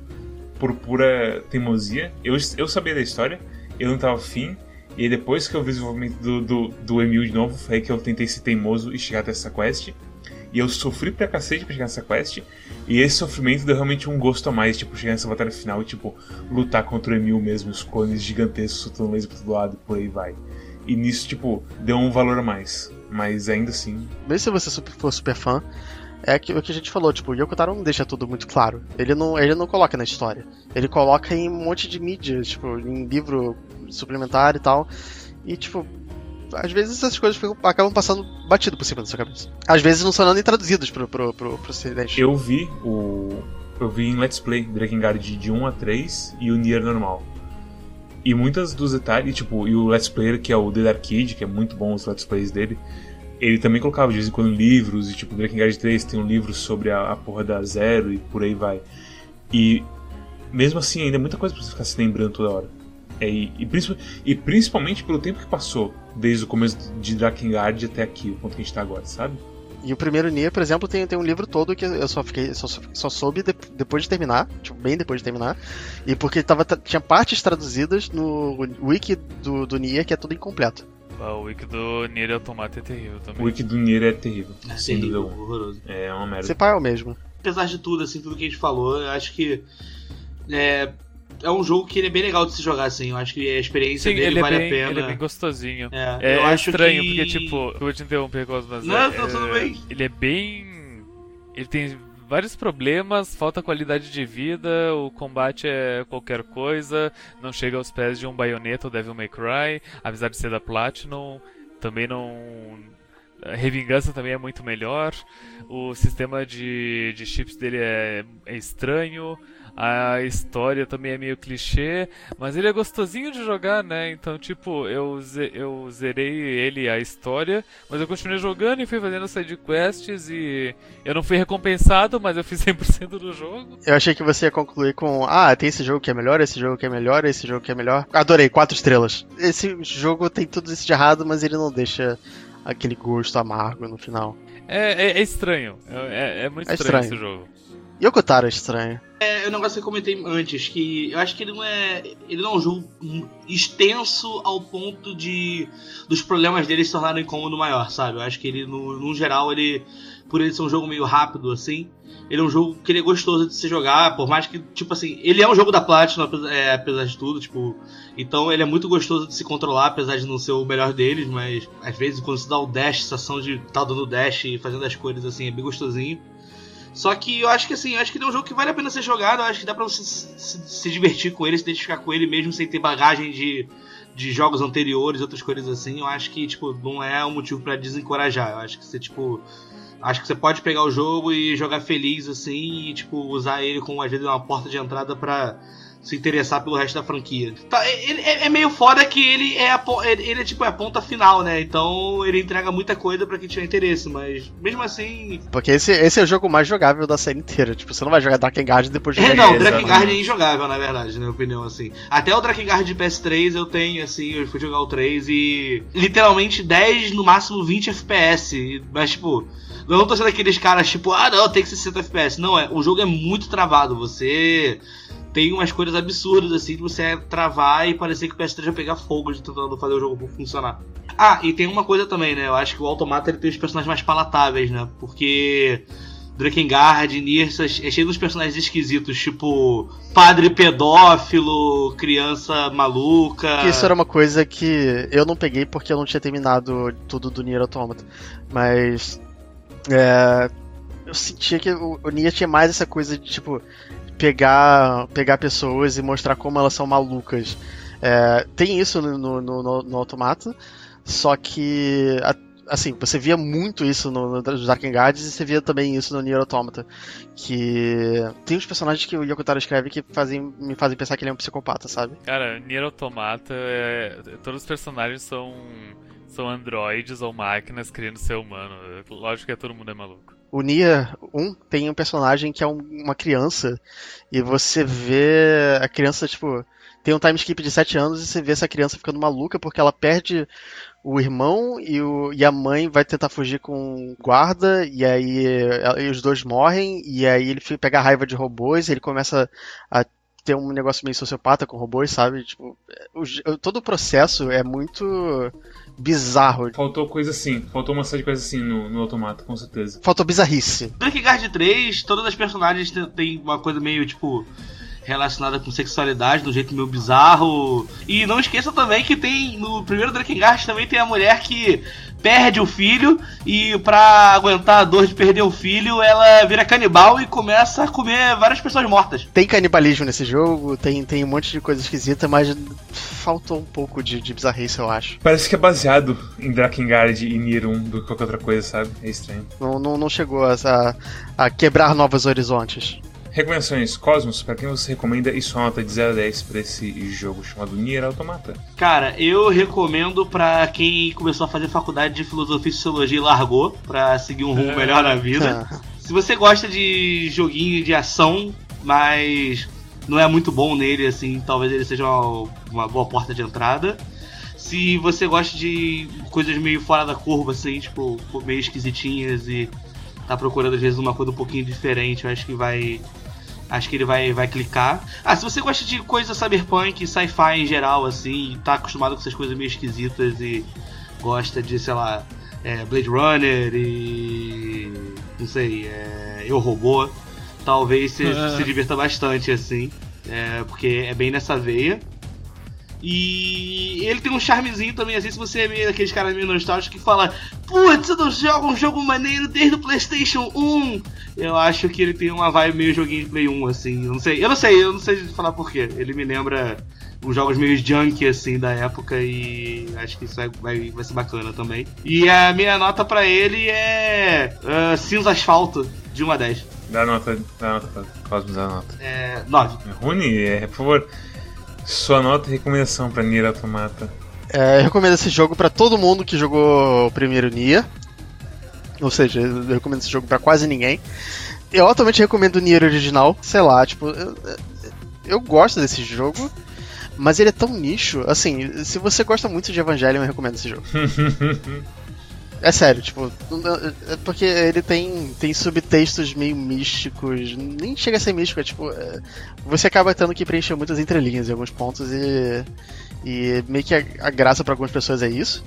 por pura teimosia. Eu, eu sabia da história, eu não tava afim, e depois que eu vi o desenvolvimento do, do, do Emil de novo, foi aí que eu tentei ser teimoso e chegar até essa quest. E eu sofri pra cacete pra chegar nessa quest. E esse sofrimento deu realmente um gosto a mais, tipo, chegar nessa batalha final e, tipo, lutar contra o Emil mesmo, os clones gigantescos soltando laser pra todo lado e por aí vai. E nisso, tipo, deu um valor a mais. Mas ainda assim. Mesmo se você for super fã, é aquilo que a gente falou, tipo, o Yokotaro não deixa tudo muito claro. Ele não, ele não coloca na história. Ele coloca em um monte de mídia, tipo, em livro suplementar e tal. E, tipo, às vezes essas coisas ficam- acabam passando batido por cima da sua cabeça. Às vezes não são nem traduzidos pro, pro, pro, pro. Eu vi o. Eu vi em Let's Play Drakengard de 1 a 3 e o Nier normal. E muitas dos detalhes, tipo, e o Let's Player, que é o Dead Arcade, que é muito bom os Let's Plays dele, ele também colocava de vez em quando livros, e tipo, Drakengard 3 tem um livro sobre a, a porra da Zero e por aí vai. E mesmo assim, ainda é muita coisa pra você ficar se lembrando toda hora. É, e, e, princip- e principalmente pelo tempo que passou, desde o começo de Drakengard até aqui, o ponto que a gente tá agora, sabe? E o primeiro Nier, por exemplo, tem, tem um livro todo que eu só fiquei só, só soube de- depois de terminar, tipo, bem depois de terminar. E porque tava, tinha partes traduzidas no wiki do, do Nier que é tudo incompleto. Ah, O wiki do Nier Automata é terrível também. O wiki do Nier é terrível, É sem dúvida terrível, alguma. horroroso. É uma merda. Esse pai é o mesmo. Apesar de tudo, assim, tudo que a gente falou, eu acho que é, é um jogo que ele é bem legal de se jogar, assim. Eu acho que a experiência Sim, dele ele é, vale bem, a pena. ele é bem gostosinho. É, É, eu é acho estranho, que- porque, tipo, eu vou te interromper, Cosmo, mas Não, é, não, tudo bem. ele é bem. Ele tem vários problemas, falta qualidade de vida, o combate é qualquer coisa, não chega aos pés de um Bayonetta ou Devil May Cry, apesar de ser da Platinum, também não. a revingança também é muito melhor. O sistema de, de chips dele é, é estranho. A história também é meio clichê, mas ele é gostosinho de jogar, né? Então, tipo, eu, ze eu zerei ele, a história, mas eu continuei jogando e fui fazendo side quests e eu não fui recompensado, mas eu fiz 100% do jogo. Eu achei que você ia concluir com: ah, tem esse jogo que é melhor, esse jogo que é melhor, esse jogo que é melhor. Adorei, quatro estrelas. Esse jogo tem tudo isso de errado, mas ele não deixa aquele gosto amargo no final. É, é, é estranho. É, é, é muito é estranho, estranho, esse jogo. Yokotaro é estranho. É, o negócio que eu comentei antes, que eu acho que ele não é. Ele não é um jogo extenso ao ponto de. dos problemas dele se tornarem um incômodo maior, sabe? Eu acho que ele, no, no geral, ele. Por ele ser um jogo meio rápido, assim, ele é um jogo que ele é gostoso de se jogar, por mais que, tipo assim, ele é um jogo da Platinum, é, apesar de tudo, tipo. Então ele é muito gostoso de se controlar, apesar de não ser o melhor deles, mas às vezes quando você dá o dash, a sensação de estar tá dando dash e fazendo as coisas assim, é bem gostosinho. Só que eu acho que assim, acho que é um jogo que vale a pena ser jogado, eu acho que dá pra você se, se, divertir com ele, se identificar com ele mesmo sem ter bagagem de, de jogos anteriores, outras coisas assim. Eu acho que, tipo, não é um motivo para desencorajar. Eu acho que você, tipo. Acho que você pode pegar o jogo e jogar feliz, assim, e, tipo, usar ele como, às vezes, uma porta de entrada para se interessar pelo resto da franquia. Tá, ele, é, é, meio foda que ele é, a, ele é tipo é a ponta final, né? Então ele entrega muita coisa para quem tiver interesse, mas mesmo assim. Porque esse, esse é o jogo mais jogável da série inteira. Tipo, você não vai jogar Drakengard depois de jogar. É, não, Drakengard é injogável, na verdade, na minha opinião, assim. Até o Drakengard de PS3 eu tenho, assim, eu fui jogar o 3 e. literalmente 10, no máximo 20 FPS. Mas, tipo. Eu não tô sendo aqueles caras tipo, ah não, tem que ser 60 FPS. Não, é, o jogo é muito travado. Você tem umas coisas absurdas assim de você travar e parecer que o PS3 vai pegar fogo de tentando fazer o jogo funcionar. Ah, e tem uma coisa também, né? Eu acho que o Automata ele tem os personagens mais palatáveis, né? Porque Drakengard, Nirsa, é cheio dos personagens esquisitos, tipo padre pedófilo, criança maluca. Isso era uma coisa que eu não peguei porque eu não tinha terminado tudo do Nier Automata. Mas. É, eu sentia que o, o Nier tinha mais essa coisa de tipo pegar, pegar pessoas e mostrar como elas são malucas. É, tem isso no, no, no, no Automata, só que assim, você via muito isso no, no Dark Guards e você via também isso no Nier Automata. Que tem uns personagens que o Yokotaro escreve que fazem, me fazem pensar que ele é um psicopata, sabe? Cara, Nier Automata, é... todos os personagens são, são androides ou máquinas querendo ser humano. Lógico que todo mundo é maluco o Nier 1 tem um personagem que é um, uma criança e você vê a criança, tipo, tem um time skip de 7 anos e você vê essa criança ficando maluca porque ela perde o irmão e, o, e a mãe vai tentar fugir com guarda e aí e os dois morrem e aí ele pega a raiva de robôs, ele começa a ter um negócio meio sociopata com robôs, sabe? Tipo, o, todo o processo é muito bizarro. Faltou coisa assim, faltou uma série de coisas assim no, no Automata, com certeza. Faltou bizarrice. Guard 3, todas as personagens têm uma coisa meio tipo relacionada com sexualidade, de um jeito meio bizarro. E não esqueça também que tem no primeiro Drakengard também tem a mulher que perde o filho e para aguentar a dor de perder o filho, ela vira canibal e começa a comer várias pessoas mortas. Tem canibalismo nesse jogo, tem, tem um monte de coisa esquisita, mas faltou um pouco de, de bizarrice, eu acho. Parece que é baseado em Drakengard e Nier 1 do que qualquer outra coisa, sabe? É estranho. Não, não, não chegou a, a quebrar novos horizontes. Recomendações Cosmos, para quem você recomenda e sua nota de 0 a 10 para esse jogo chamado Nier Automata? Cara, eu recomendo para quem começou a fazer faculdade de filosofia e sociologia e largou para seguir um rumo é. melhor na vida. Se você gosta de joguinho de ação, mas não é muito bom nele, assim, talvez ele seja uma, uma boa porta de entrada. Se você gosta de coisas meio fora da curva, assim, tipo, meio esquisitinhas e tá procurando às vezes uma coisa um pouquinho diferente, eu acho que vai Acho que ele vai, vai clicar. Ah, se você gosta de coisa cyberpunk, sci-fi em geral, assim, tá acostumado com essas coisas meio esquisitas e gosta de, sei lá, é, Blade Runner e. não sei, é, Eu Robô, talvez se, se divirta bastante, assim, é, porque é bem nessa veia. E ele tem um charmezinho também, assim, se você é meio daqueles caras meio nostálgicos que fala Putz, eu não jogo um jogo maneiro desde o Playstation 1 Eu acho que ele tem uma vibe meio joguinho de Play 1, assim, eu não sei, eu não sei, eu não sei falar porquê Ele me lembra os jogos meio junk assim da época e acho que isso vai, vai, vai ser bacana também. E a minha nota para ele é uh, cinza asfalto de 1 a 10. Dá nota, dá nota, Cosmos, dá nota. É, 9. Rune, é, por favor, sua nota e recomendação pra Nier Automata. É, eu recomendo esse jogo para todo mundo que jogou o primeiro Nier. Ou seja, eu recomendo esse jogo para quase ninguém. Eu atualmente recomendo o Nier original. Sei lá, tipo, eu, eu gosto desse jogo. Mas ele é tão nicho, assim, se você gosta muito de Evangelion, eu recomendo esse jogo. é sério, tipo, é porque ele tem, tem subtextos meio místicos, nem chega a ser místico, é tipo, é, você acaba tendo que preencher muitas entrelinhas em alguns pontos e, e meio que a, a graça para algumas pessoas é isso.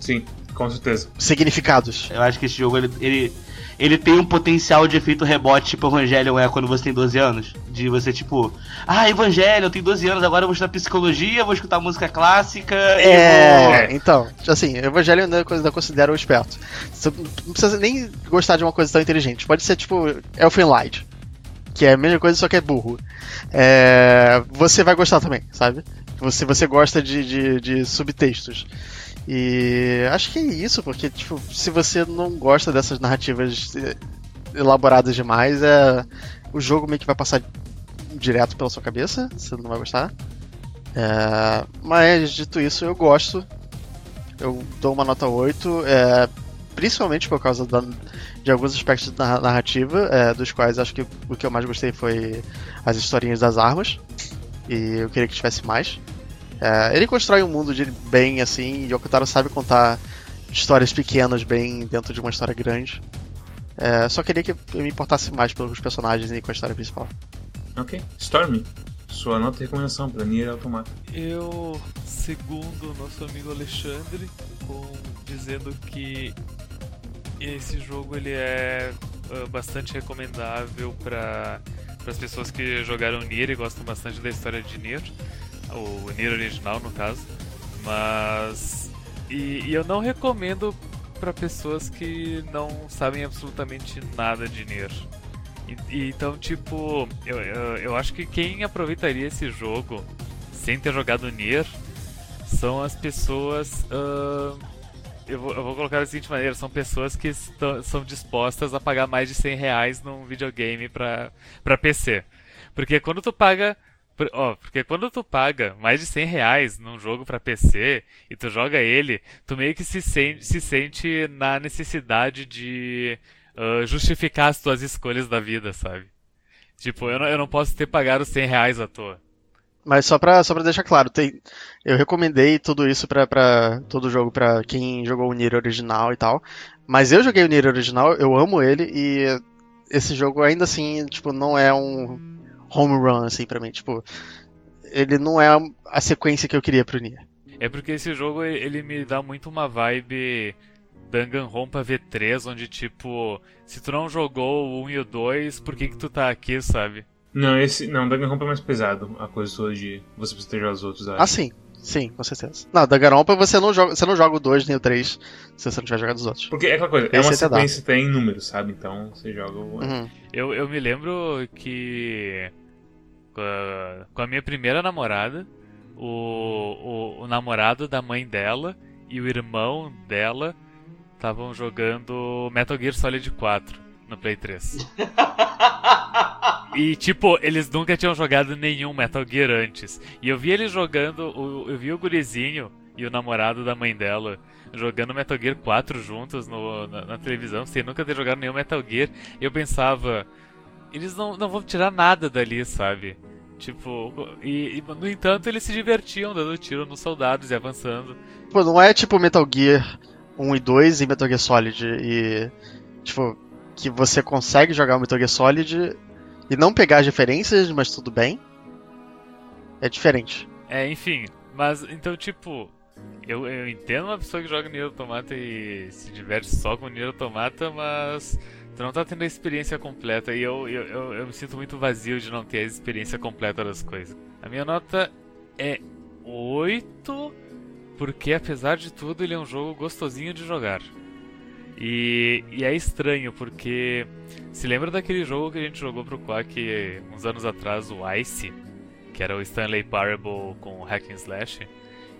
Sim, com certeza. Significados. Eu acho que esse jogo ele, ele ele tem um potencial de efeito rebote, tipo Evangelion é quando você tem 12 anos. De você, tipo, ah, Evangelion, eu tenho 12 anos, agora eu vou estudar psicologia, vou escutar música clássica. É, vou... então, assim, Evangelion ainda, ainda considero esperto. Você não precisa nem gostar de uma coisa tão inteligente. Pode ser, tipo, Elfen Light. Que é a mesma coisa, só que é burro. É, você vai gostar também, sabe? Se você gosta de, de, de subtextos. E acho que é isso, porque tipo, se você não gosta dessas narrativas eh, elaboradas demais, é o jogo meio que vai passar direto pela sua cabeça, você não vai gostar. É, mas dito isso, eu gosto. Eu dou uma nota 8, é, principalmente por causa da, de alguns aspectos da narrativa, é, dos quais acho que o que eu mais gostei foi as historinhas das armas. E eu queria que tivesse mais. É, ele constrói um mundo de bem assim, e o Okutaro sabe contar histórias pequenas bem dentro de uma história grande. É, só queria que eu me importasse mais pelos personagens e com a história principal. Ok. Stormy, sua nota de recomendação para Nier Automata. Eu, segundo nosso amigo Alexandre, com, dizendo que esse jogo ele é uh, bastante recomendável para as pessoas que jogaram Nier e gostam bastante da história de Nier o Nier original no caso, mas e, e eu não recomendo para pessoas que não sabem absolutamente nada de Nier. E, então, tipo, eu, eu, eu, acho que quem aproveitaria esse jogo sem ter jogado Nier são as pessoas. Uh, eu, vou, eu, vou, colocar da seguinte maneira: são pessoas que estão, são dispostas a pagar mais de 100 reais num videogame pra, pra PC. Porque quando tu paga por, ó, porque quando tu paga mais de 100 reais num jogo para PC e tu joga ele, tu meio que se sente, se sente na necessidade de uh, justificar as tuas escolhas da vida, sabe? Tipo, eu não, eu não posso ter pagado 100 reais à toa. Mas só pra, só pra deixar claro, tem, eu recomendei tudo isso pra, pra todo jogo pra quem jogou o Nier original e tal. Mas eu joguei o Nier original, eu amo ele e esse jogo ainda assim, tipo, não é um home run, assim, pra mim. Tipo, ele não é a sequência que eu queria pro Nier. É porque esse jogo, ele me dá muito uma vibe Danganronpa V3, onde, tipo, se tu não jogou o 1 e o 2, por que que tu tá aqui, sabe? Não, esse. Não, Danganronpa é mais pesado. A coisa toda de você precisa ter os outros. Acho. Ah, sim. Sim, com certeza. Não, Danganronpa você não joga, você não joga o 2 nem o 3 se você não tiver jogado os outros. Porque é aquela coisa, é uma sequência tem números, sabe? Então você joga o. Uhum. Eu, eu me lembro que com a, com a minha primeira namorada, o, o, o, namorado da mãe dela e o irmão dela estavam jogando Metal Gear Solid 4 no Play 3. e tipo, eles nunca tinham jogado nenhum Metal Gear antes. E eu vi eles jogando, eu vi o gurizinho e o namorado da mãe dela jogando Metal Gear 4 juntos no, na, na, televisão, sem nunca ter jogado nenhum Metal Gear. Eu pensava, eles não, não vão tirar nada dali, sabe? Tipo, e, e, no entanto eles se divertiam dando tiro nos soldados e avançando. Pô, não é tipo Metal Gear 1 e 2 e Metal Gear Solid e. Tipo, que você consegue jogar o Metal Gear Solid e não pegar as referências, mas tudo bem. É diferente. É, enfim, mas então, tipo, eu, eu entendo uma pessoa que joga Nier Automata e se diverte só com Nier Automata, mas Tu não tá tendo a experiência completa e eu, eu, eu, eu me sinto muito vazio de não ter a experiência completa das coisas. A minha nota é 8, porque apesar de tudo ele é um jogo gostosinho de jogar. E, e, é estranho, porque se lembra daquele jogo que a gente jogou pro Quack uns anos atrás, o Ice? que era o Stanley Parable com Hack and Slash.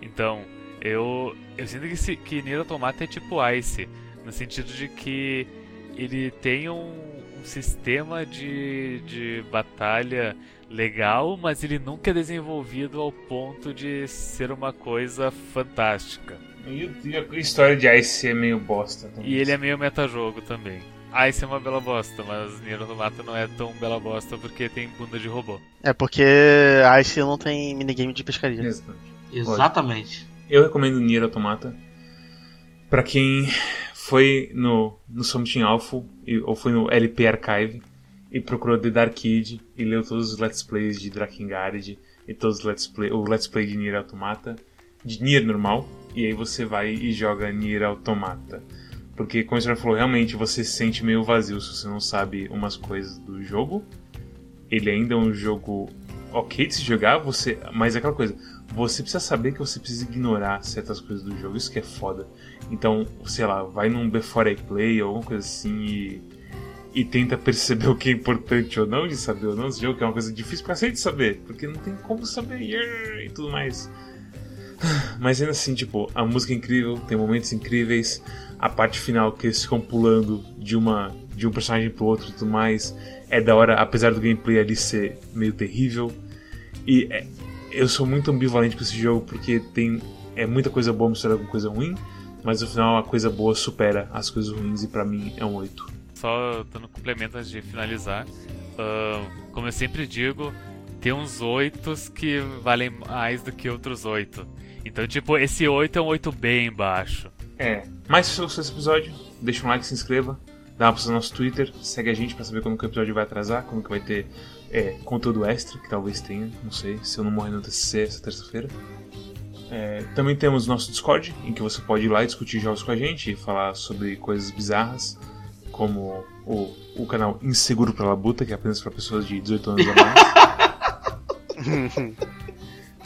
Então, eu, eu sinto que, que Nier Automata é tipo Ice, no sentido de que ele tem um, um sistema de, de batalha legal, mas ele nunca é desenvolvido ao ponto de ser uma coisa fantástica. E, e a história de Ice é meio bosta também. E ele é meio metajogo também. Ice é uma bela bosta, mas Nier Automata não é tão bela bosta porque tem bunda de robô. É porque Ice não tem minigame de pescaria. Exatamente. Exatamente. Eu recomendo Nier Automata pra quem foi no, no Summit Alpha ou foi no LP Archive e procurou The Dark Kid e leu todos os Let's Plays de Drakengard e todos os Let's Play, o Let's Play de Nier Automata, de Nier normal, e aí você vai e joga Nier Automata. Porque, como o senhor falou, realmente você se sente meio vazio se você não sabe umas coisas do jogo. Ele ainda é um jogo ok de se jogar, você, mas é aquela coisa, você precisa saber que você precisa ignorar certas coisas do jogo, isso que é foda. Então, sei lá, vai num Before I Play ou alguma coisa assim e, e tenta perceber o que é importante ou não de saber ou não desse jogo, que é uma coisa difícil pra gente saber, porque não tem como saber e tudo mais. Mas ainda assim, tipo, a música é incrível, tem momentos incríveis, a parte final que eles ficam pulando de uma de um personagem pro outro e tudo mais é da hora, apesar do gameplay ali ser meio terrível. E é- eu sou muito ambivalente com esse jogo porque tem é muita coisa boa misturada com coisa ruim, mas no final a coisa boa supera as coisas ruins e pra mim é um 8. Só dando complemento antes de finalizar. ahn, como eu sempre digo, tem uns oitos que valem mais do que outros oito. Então, tipo, esse oito é um oito bem baixo. É. Mas se você gostou desse episódio, deixa um like, se inscreva, dá uma no nosso Twitter, segue a gente pra saber quando que o episódio vai atrasar, quando que vai ter é, conteúdo extra, que talvez tenha, não sei, se eu não morrer no TCC essa terça-feira. É, também temos nosso Discord, em que você pode ir lá e discutir jogos com a gente e falar sobre coisas bizarras, como o, o canal Inseguro pra Labuta, que é apenas para pessoas de 18 anos ou mais.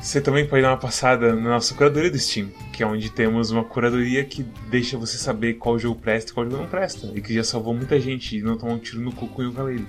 Você também pode dar uma passada na nossa curadoria do Steam, que é onde temos uma curadoria que deixa você saber qual jogo presta e qual jogo não presta, e que já salvou muita gente e não tomou um tiro no cu com o ukulele.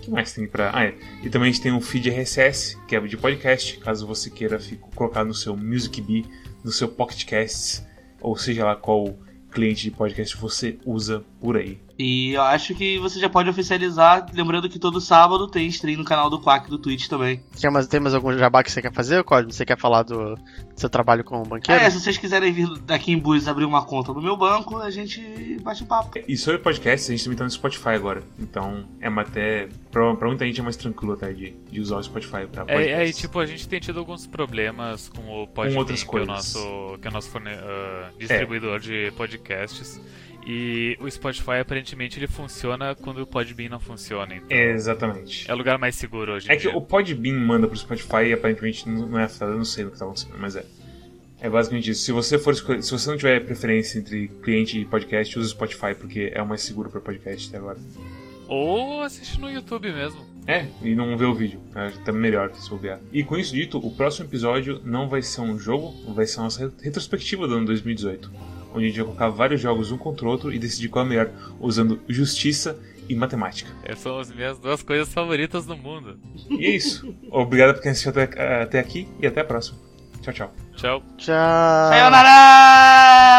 Que mais tem pra. Ah, é. E também a gente tem um feed RSS, que é de podcast, caso você queira ficar, colocar no seu Music Bee, no seu Pocket Casts, ou seja lá qual cliente de podcast você usa por aí. E eu acho que você já pode oficializar, lembrando que todo sábado tem stream no canal do Quack do Twitch também. Quer mais, tem mais algum jabá que você quer fazer, Cosme? Você quer falar do, do seu trabalho como banqueiro? É, se vocês quiserem vir daqui em Búzios abrir uma conta no meu banco, a gente bate um papo. E sobre podcast, a gente também tá no Spotify agora. Então é uma até. Pra, pra muita gente é mais tranquilo até de, de usar o Spotify pra podcast. É, é, e, tipo, a gente tem tido alguns problemas com o Podbean, outras que, é o coisas. nosso, que é o nosso ah, distribuidor de podcasts. E o Spotify, aparentemente, ele funciona quando o Podbean não funciona. Então Exatamente. é o lugar mais seguro hoje É que dia. o Podbean manda pro Spotify e aparentemente não é afetado, eu não sei o que tá acontecendo, mas é. É basicamente isso. Se você for se você não tiver preferência entre cliente e podcast, use o Spotify porque é o mais seguro pra podcast até agora. Ou assiste no YouTube mesmo. É, e não vê o vídeo. É tá melhor se bobear. E com isso dito, o próximo episódio não vai ser um jogo, vai ser a nossa re- retrospectiva do ano 2018. Onde a gente vai colocar vários jogos um contra o outro e decidir qual é o melhor, usando justiça e matemática. Essas são as minhas duas coisas favoritas no mundo. E é isso. Obrigado por quem assistiu até, até aqui e até a próxima. Tchau, tchau. Tchau. Tchau. Sayonara!